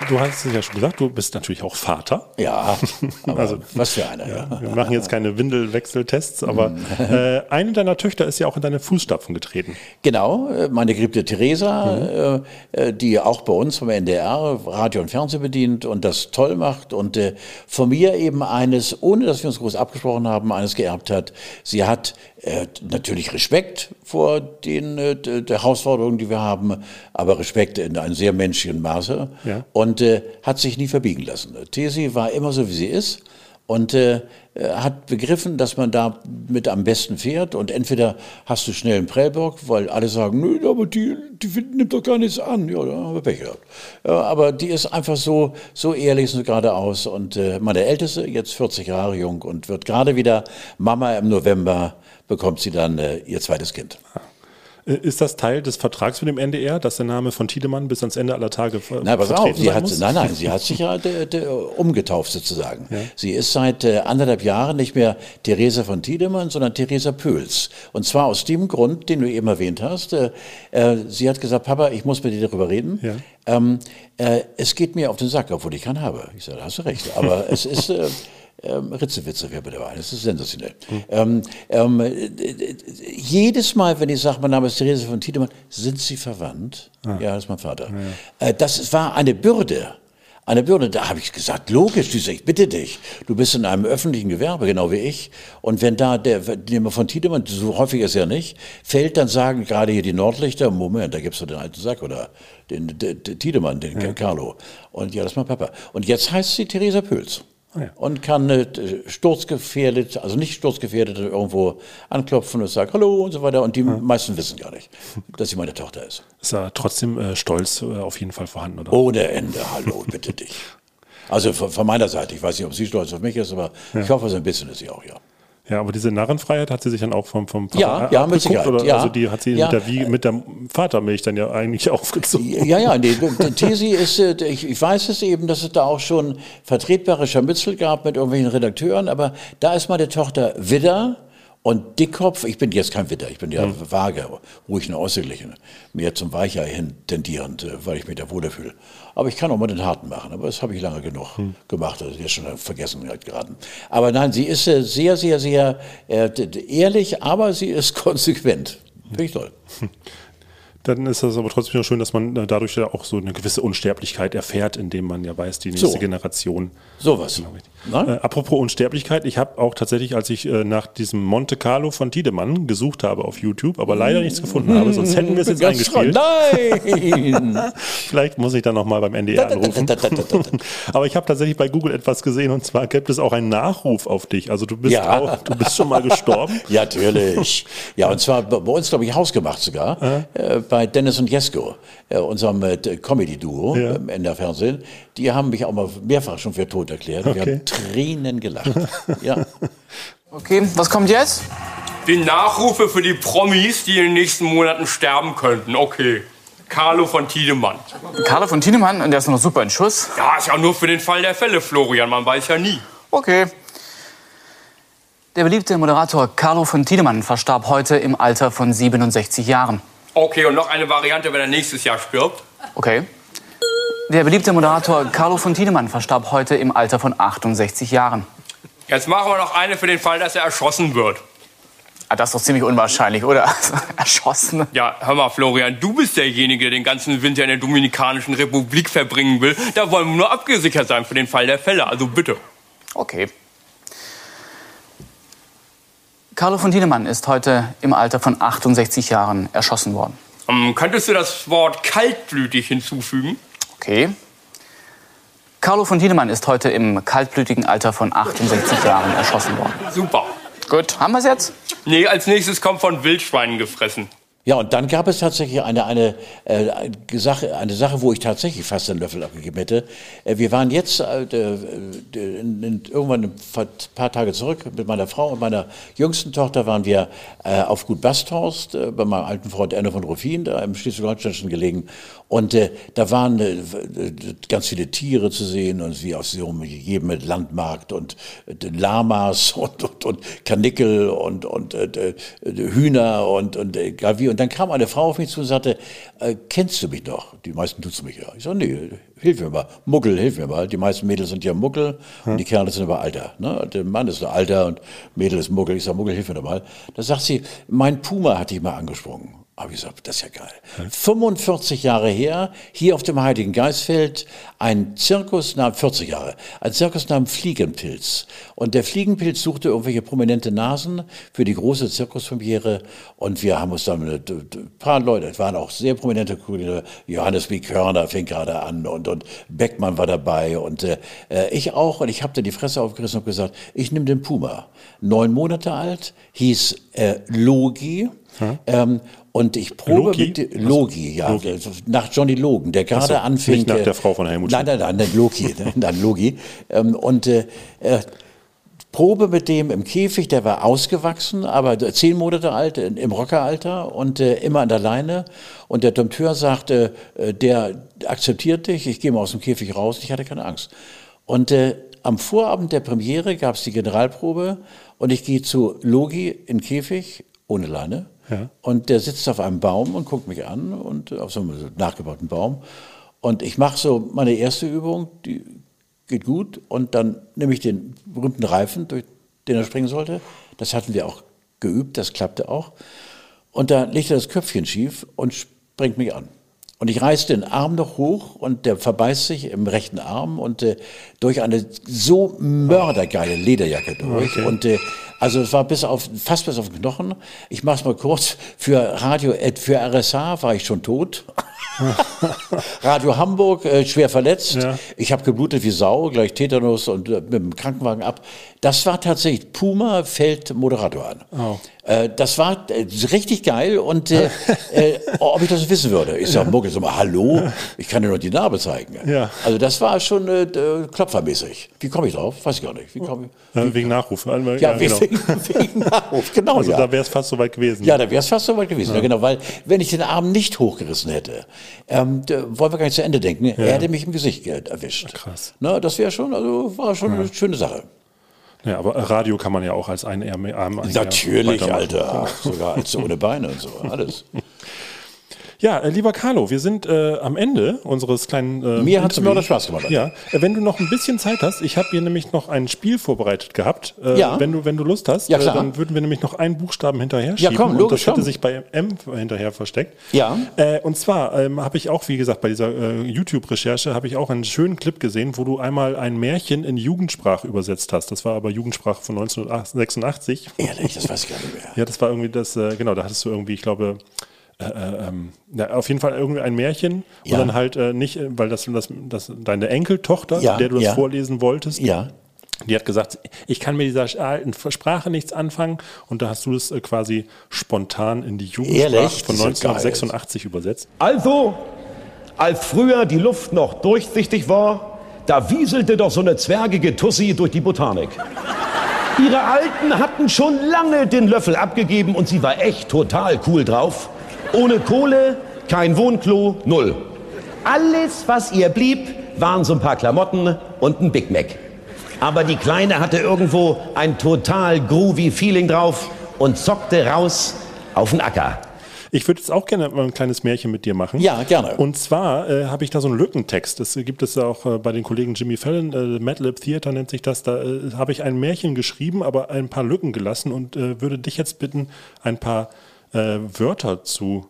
Du hast es ja schon gesagt, du bist natürlich auch Vater. Ja, also was für einer. Ja, ja. Wir machen jetzt keine Windelwechseltests, aber mhm. äh, eine deiner Töchter ist ja auch in deine Fußstapfen getreten. Genau, äh, meine geliebte Theresa, mhm. äh, die auch bei uns vom NDR Radio und Fernsehen bedient und das toll macht und äh, von mir eben eines, ohne dass wir uns groß abgesprochen haben, eines geerbt hat. Sie hat äh, natürlich Respekt vor den äh, der Herausforderungen, die wir haben, aber Respekt in einem sehr menschlichen Maße ja. und äh, hat sich nie verbiegen lassen. Tesi war immer so, wie sie ist und äh, hat begriffen, dass man da mit am besten fährt und entweder hast du schnell einen Prellbock, weil alle sagen, nö, aber die, die nimmt doch gar nichts an. Ja, da haben wir Pech gehabt. Ja, aber die ist einfach so, so ehrlich und geradeaus und äh, meine Älteste, jetzt 40 Jahre jung und wird gerade wieder Mama im November, bekommt sie dann äh, ihr zweites Kind. Äh, Ist das Teil des Vertrags mit dem NDR, dass der Name von Tiedemann bis ans Ende aller Tage ver Nein, pass auf, sie hat, muss? nein, nein, sie hat sich ja de, de, umgetauft sozusagen. Sie ist seit äh, anderthalb Jahren nicht mehr Theresa von Tiedemann, sondern Theresa Pöls. Und zwar aus dem Grund, den du eben erwähnt hast. Äh, äh, sie hat gesagt, Papa, ich muss mit dir darüber reden. Ja. Ähm, äh, es geht mir auf den Sack, obwohl ich keinen habe. Ich sage, da hast du recht. Aber es ist... Äh, ähm, Ritzewitze wäre bitte dabei. Das ist sensationell. Ähm, ähm, äh, äh, jedes Mal, wenn ich sage, mein Name ist Therese von Tiedemann, sind Sie verwandt? Ja, das ist mein Vater. Äh, das war eine Bürde. Eine Bürde, da habe ich gesagt, logisch, die sagt, ich bitte dich, du bist in einem öffentlichen Gewerbe, genau wie ich. Und wenn da der, der von Tiedemann, so häufig ist ja nicht, fällt, dann sagen gerade hier die Nordlichter, Moment, da gibt's doch den alten Sack oder den, den, den Tiedemann, den Carlo. Und ja, das ist mein Papa. Und jetzt heißt sie Theresa Pöls ja. und kann äh, sturzgefährdet, also nicht sturzgefährdet irgendwo anklopfen und sagen Hallo und so weiter. Und die meisten wissen gar nicht, dass sie meine Tochter ist. Ist er trotzdem äh, Stolz äh, auf jeden Fall vorhanden, oder? Ohne Ende, hallo, bitte dich. Also von, von meiner Seite, ich weiß nicht, ob sie stolz auf mich ist, aber ich hoffe, so ein bisschen ist sie auch, ja. Ja, aber diese Narrenfreiheit hat sie sich dann auch vom, vom Ja, Papa ja, mit abgeguckt, Sicherheit, Oder? ja. Also die hat sie Ja. mit, der, Wie- mit der Vatermilch dann ja eigentlich aufgezogen. Ja, ja, nee, die Tesi ist, äh, ich, ich weiß es eben, dass es da auch schon vertretbare Scharmützel gab mit irgendwelchen Redakteuren, aber da ist meine Tochter Widder und Dickkopf, ich bin jetzt kein Widder, ich bin ja vage, ruhig und ausgeglichen, mehr zum Weichei hin tendierend, äh, weil ich mich da wohler fühle. Aber ich kann auch mal den Harten machen, aber das habe ich lange genug gemacht, das ist jetzt schon in Vergessenheit geraten. Aber nein, sie ist äh, sehr, sehr, sehr äh, ehrlich, aber sie ist konsequent. Finde ich toll. Dann ist das aber trotzdem schön, dass man äh, dadurch ja auch so eine gewisse Unsterblichkeit erfährt, indem man ja weiß, die nächste So. Generation. Sowas. Genau? Äh, apropos Unsterblichkeit, ich habe auch tatsächlich, als ich äh, nach diesem Monte Carlo von Tiedemann gesucht habe auf YouTube, aber leider nichts gefunden habe, sonst hätten wir es jetzt Ganz eingespielt. Nein! Vielleicht muss ich dann nochmal beim NDR anrufen. Aber ich habe tatsächlich bei Google etwas gesehen und zwar gibt es auch einen Nachruf auf dich. Also du bist Ja. auch, du bist schon mal gestorben. Ja, natürlich. Ja, und zwar bei bei uns, glaube ich, hausgemacht sogar, äh, bei Dennis und Jesko, äh, unserem äh, Comedy-Duo Ja. im NDR-Fernsehen. Die haben mich auch mal mehrfach schon für tot erklärt. Wir Okay. haben Tränen gelacht. Ja. Okay, was kommt jetzt? Die Nachrufe für die Promis, die in den nächsten Monaten sterben könnten. Okay. Carlo von Tiedemann. Carlo von Tienemann, und der ist noch super in Schuss. Ja, ist ja nur für den Fall der Fälle, Florian. Man weiß ja nie. Okay. Der beliebte Moderator Carlo von Tiedemann verstarb heute im Alter von 67 Jahren. Okay, und noch eine Variante, wenn er nächstes Jahr stirbt. Okay. Der beliebte Moderator Carlo von Tiedemann verstarb heute im Alter von 68 Jahren. Jetzt machen wir noch eine für den Fall, dass er erschossen wird. Ah, das ist doch ziemlich unwahrscheinlich, oder? Erschossen. Ja, hör mal, Florian, du bist derjenige, der den ganzen Winter in der Dominikanischen Republik verbringen will. Da wollen wir nur abgesichert sein für den Fall der Fälle. Also bitte. Okay. Carlo von Tiedemann ist heute im Alter von 68 Jahren erschossen worden. Ähm, könntest du das Wort kaltblütig hinzufügen? Okay. Carlo von Tiedemann ist heute im kaltblütigen Alter von 68 Jahren erschossen worden. Super. Gut, haben wir es jetzt? Nee, als nächstes kommt von Wildschweinen gefressen. Ja, und dann gab es tatsächlich eine, eine, äh, Sache, eine Sache, wo ich tatsächlich fast den Löffel abgegeben hätte. Äh, wir waren jetzt äh, in, in, irgendwann ein paar- Tage zurück mit meiner Frau und meiner jüngsten Tochter waren wir äh, auf Gut Basthorst äh, bei meinem alten Freund Enno von Ruffin, da im Schleswig-Holsteinischen gelegen. Und äh, da waren äh, ganz viele Tiere zu sehen und wie aus so jedem Landmarkt und äh, Lamas und, und, und Karnickel und, und äh, Hühner und, und egal wie. Und dann kam eine Frau auf mich zu und sagte, äh, kennst du mich noch? Die meisten tut's mich ja. Ich sage, nee, hilf mir mal. Muggel, hilf mir mal. Die meisten Mädels sind ja Muggel und die Kerle sind aber alter. Ne? Der Mann ist alter und Mädel ist Muggel. Ich sage, Muggel, hilf mir doch mal. Da sagt sie, mein Puma hat dich mal angesprungen. Aber ich gesagt, das ist ja geil. 45 Jahre her, hier auf dem Heiligen Geistfeld, ein Zirkus namens, 40 Jahre, ein Zirkus namens Fliegenpilz. Und der Fliegenpilz suchte irgendwelche prominente Nasen für die große Zirkuspremiere. Und wir haben uns dann mit ein paar Leute, es waren auch sehr prominente Kollegen, Johannes B. Körner fing gerade an und, und Beckmann war dabei und äh, ich auch. Und ich habe dann die Fresse aufgerissen und gesagt, ich nehme den Puma. Neun Monate alt, hieß äh, Logi. Ähm, und ich probe Loki? mit Logi, ja, nach Johnny Logan, der gerade so, anfing. nicht nach äh, der Frau von Helmut Nein, nein, nein, nein, Loki, nein, Logi. Ähm, und äh, äh, Probe mit dem im Käfig, der war ausgewachsen, aber zehn Monate alt, in- im Rockeralter und äh, immer an der Leine. Und der Dompteur sagte, äh, der akzeptiert dich, ich gehe mal aus dem Käfig raus. Ich hatte keine Angst. Und äh, am Vorabend der Premiere gab es die Generalprobe und ich gehe zu Logi in Käfig, ohne Leine. Ja. Und der sitzt auf einem Baum und guckt mich an und auf so einem nachgebauten Baum. Und ich mache so meine erste Übung, die geht gut. Und dann nehme ich den berühmten Reifen, durch den er springen sollte. Das hatten wir auch geübt, das klappte auch. Und da legt er das Köpfchen schief und springt mich an. Und ich reiße den Arm noch hoch und der verbeißt sich im rechten Arm und äh, durch eine so mördergeile Lederjacke durch. Okay. Und äh, also es war bis auf, fast bis auf den Knochen. Ich mach's mal kurz. Für Radio, äh, für RSH war ich schon tot. Radio Hamburg äh, schwer verletzt. Ja. Ich habe geblutet wie Sau, gleich Tetanus und äh, mit dem Krankenwagen ab. Das war tatsächlich Puma fällt Moderator an. Oh. Äh, das war äh, richtig geil und äh, äh, ob ich das wissen würde. Ich sage, Mucke, sag mal, hallo, ich kann dir nur die Narbe zeigen. Ja. Also das war schon äh, klopfermäßig. Wie komme ich drauf? Weiß ich gar nicht. Wie komme ich? Ja, wegen Nachruf. Ja, Ja, genau. wegen, wegen Nachruf, genau. Also ja. da wäre es fast so weit gewesen. Ja, da wäre es fast so weit gewesen. Ja. genau, weil wenn ich den Arm nicht hochgerissen hätte, ähm, wollen wir gar nicht zu Ende denken, er hätte mich im Gesicht ge- erwischt. Krass. Na, das wäre schon, also war schon eine schöne Sache. Ja, aber Radio kann man ja auch als ein Arm Arm- Natürlich. Alter. Sogar als ohne Beine und so, alles. Ja, äh, lieber Carlo, wir sind äh, am Ende unseres kleinen. Äh, Mir hat's Interviews. mir auch Spaß gemacht. Ja, äh, wenn du noch ein bisschen Zeit hast, ich habe hier nämlich noch ein Spiel vorbereitet gehabt. Äh, Ja. Wenn du, wenn du Lust hast, Ja, klar. Äh, dann würden wir nämlich noch einen Buchstaben hinterher Ja, schieben. komm, und logisch, das hätte komm. sich bei M hinterher versteckt. Ja. Äh, und zwar ähm, habe ich auch, wie gesagt, bei dieser äh, YouTube-Recherche habe ich auch einen schönen Clip gesehen, wo du einmal ein Märchen in Jugendsprache übersetzt hast. Das war aber Jugendsprache von 1986. Ehrlich, das weiß ich gar nicht mehr. Ja, das war irgendwie das, äh, genau, da hattest du irgendwie, ich glaube, äh, äh, ähm, ja, auf jeden Fall irgendwie ein Märchen Ja. und dann halt äh, nicht, äh, weil das, das, das deine Enkeltochter, Ja, der du das ja. vorlesen wolltest, Ja. die hat gesagt, ich kann mit dieser alten Sprache nichts anfangen und da hast du das äh, quasi spontan in die Jugendsprache Ehrlich? von Das ist ja geil. 1986 übersetzt. Also, als früher die Luft noch durchsichtig war, da wieselte doch so eine zwergige Tussi durch die Botanik. Ihre Alten hatten schon lange den Löffel abgegeben und sie war echt total cool drauf. Ohne Kohle, kein Wohnklo, null. Alles, was ihr blieb, waren so ein paar Klamotten und ein Big Mac. Aber die Kleine hatte irgendwo ein total groovy Feeling drauf und zockte raus auf den Acker. Ich würde jetzt auch gerne mal ein kleines Märchen mit dir machen. Ja, gerne. Und zwar äh, habe ich da so einen Lückentext. Das gibt es ja auch äh, bei den Kollegen Jimmy Fallon, äh, Madlib Theater nennt sich das. Da äh, habe ich ein Märchen geschrieben, aber ein paar Lücken gelassen und äh, würde dich jetzt bitten, ein paar äh, Wörter zu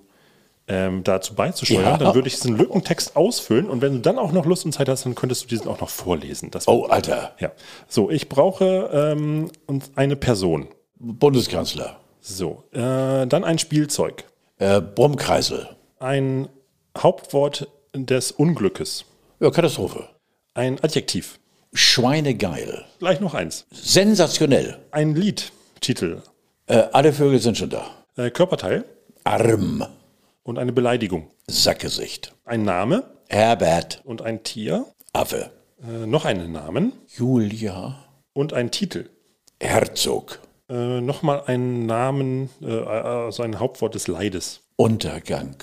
ähm, dazu beizusteuern. Ja. Dann würde ich diesen Lückentext ausfüllen und wenn du dann auch noch Lust und Zeit hast, dann könntest du diesen auch noch vorlesen. Oh, Alter. Ja. So, ich brauche ähm, eine Person. Bundeskanzler. So, äh, dann ein Spielzeug. Äh, Brummkreisel. Ein Hauptwort des Unglückes. Ja, Katastrophe. Ein Adjektiv. Schweinegeil. Gleich noch eins. Sensationell. Ein Liedtitel. Äh, alle Vögel sind schon da. Äh, Körperteil. Arm. Und eine Beleidigung. Sackgesicht. Ein Name. Herbert. Und ein Tier. Affe. Äh, noch einen Namen. Julia. Und ein Titel. Herzog. Äh, Nochmal einen Namen, äh, also ein Hauptwort des Leides. Untergang.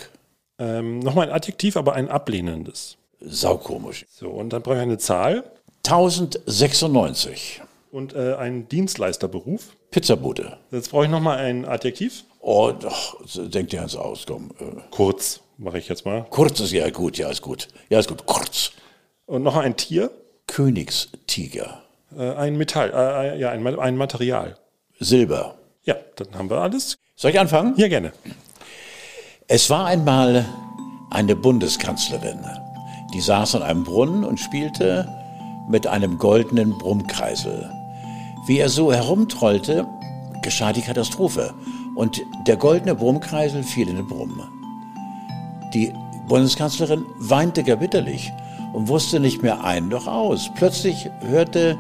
Ähm, Nochmal ein Adjektiv, aber ein ablehnendes. Saukomisch. So, und dann brauche ich eine Zahl 1096. und äh, einen Dienstleisterberuf. Pizzabude. Jetzt brauche ich nochmal ein Adjektiv. Oh, doch, denk dir eins aus, komm. Äh, Kurz, mache ich jetzt mal. kurz ist ja gut, ja, ist gut. Ja, ist gut. Kurz. Und noch ein Tier. Königstiger. Äh, ein Metall, äh, ja, ein, ein Material. Silber. Ja, dann haben wir alles. Soll ich anfangen? Ja, gerne. Es war einmal eine Bundeskanzlerin, die saß an einem Brunnen und spielte mit einem goldenen Brummkreisel. Wie er so herumtrollte, geschah die Katastrophe und der goldene Brummkreisel fiel in den Brumm. Die Bundeskanzlerin weinte gar bitterlich und wusste nicht mehr ein noch aus. Plötzlich hörte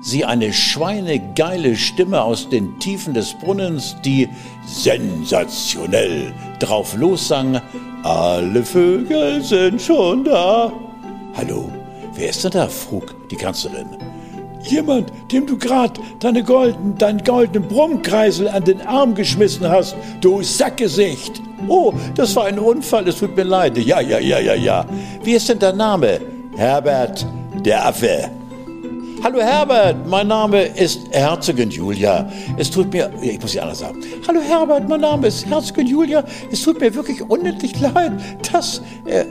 sie eine schweinegeile Stimme aus den Tiefen des Brunnens, die sensationell drauf lossang. Alle Vögel sind schon da. Hallo, wer ist denn da? frug die Kanzlerin. Jemand, dem du grad deine golden, deinen goldenen Brummkreisel an den Arm geschmissen hast, du Sackgesicht. Oh, das war ein Unfall, es tut mir leid. Ja, ja, ja, ja, ja. Wie ist denn dein Name? Herbert, der Affe. Hallo Herbert, mein Name ist Herzogin Julia. Es tut mir, ich muss ja anders sagen. Hallo Herbert, mein Name ist Herzogin Julia. Es tut mir wirklich unendlich leid, dass, äh,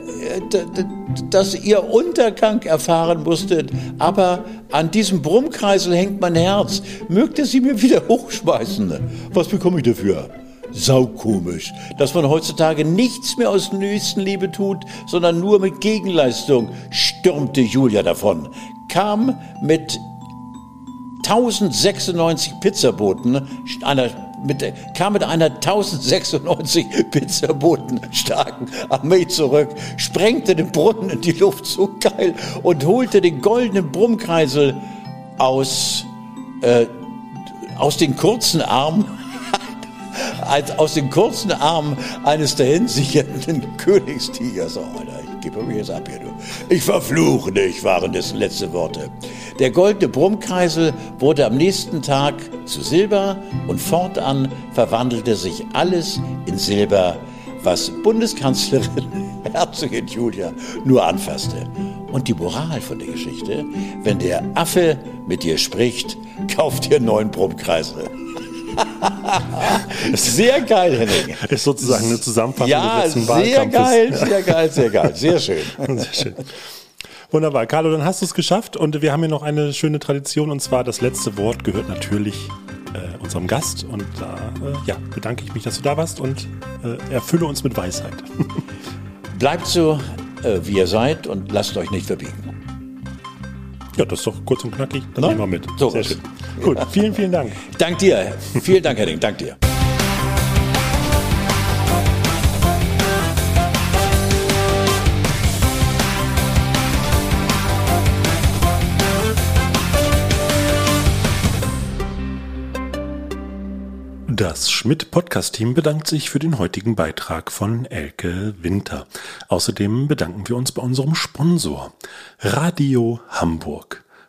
dass ihr Untergang erfahren musstet. Aber an diesem Brummkreisel hängt mein Herz. Mögt sie mir wieder hochschmeißen? Was bekomme ich dafür? Saukomisch, dass man heutzutage nichts mehr aus Nächstenliebe tut, sondern nur mit Gegenleistung, stürmte Julia davon, kam mit 1096 Pizzaboten, einer, mit, kam mit einer 1096 Pizzaboten starken Armee zurück, sprengte den Brunnen in die Luft so geil und holte den goldenen Brummkreisel aus, äh, aus den kurzen Armen aus den kurzen Armen eines dahinsichernden Königstigers. Oh, Alter, ich gebe mich jetzt ab hier, du. Ich verfluche dich, waren das letzte Worte. Der goldene Brummkreisel wurde am nächsten Tag zu Silber und fortan verwandelte sich alles in Silber, was Bundeskanzlerin Herzogin Julia nur anfasste. Und die Moral von der Geschichte, wenn der Affe mit dir spricht, kauft dir neuen Brummkreisel. sehr geil, Henning. Ist sozusagen eine Zusammenfassung ja, des letzten sehr Wahlkampfes. geil, sehr geil, sehr geil. Sehr schön. Sehr schön. Wunderbar. Carlo, dann hast du es geschafft und wir haben hier noch eine schöne Tradition und zwar das letzte Wort gehört natürlich äh, unserem Gast und da äh, ja, bedanke ich mich, dass du da warst und äh, erfülle uns mit Weisheit. Bleibt so, äh, wie ihr seid und lasst euch nicht verbiegen. Ja, das ist doch kurz und knackig. Das Na? nehmen wir mit. So Sehr schön. Gut, vielen, vielen Dank. Dank dir. Vielen Dank, Henning. Dank dir. Das Schmidt-Podcast-Team bedankt sich für den heutigen Beitrag von Elke Winter. Außerdem bedanken wir uns bei unserem Sponsor Radio Hamburg,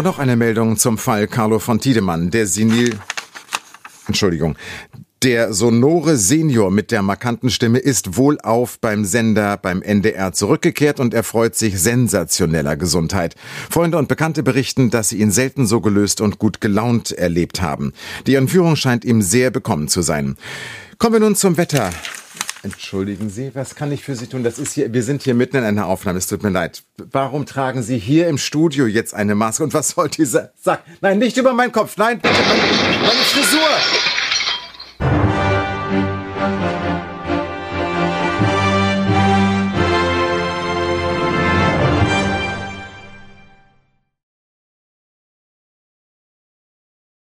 Und noch eine Meldung zum Fall Carlo von Tiedemann, der senil, Entschuldigung, der sonore Senior mit der markanten Stimme ist wohlauf beim Sender beim NDR zurückgekehrt und erfreut sich sensationeller Gesundheit. Freunde und Bekannte berichten, dass sie ihn selten so gelöst und gut gelaunt erlebt haben. Die Entführung scheint ihm sehr bekommen zu sein. Kommen wir nun zum Wetter. Entschuldigen Sie, was kann ich für Sie tun? Das ist hier, wir sind hier mitten in einer Aufnahme, es tut mir leid. Warum tragen Sie hier im Studio jetzt eine Maske? Und was soll dieser Sack? Nein, nicht über meinen Kopf, nein, meine, meine Frisur!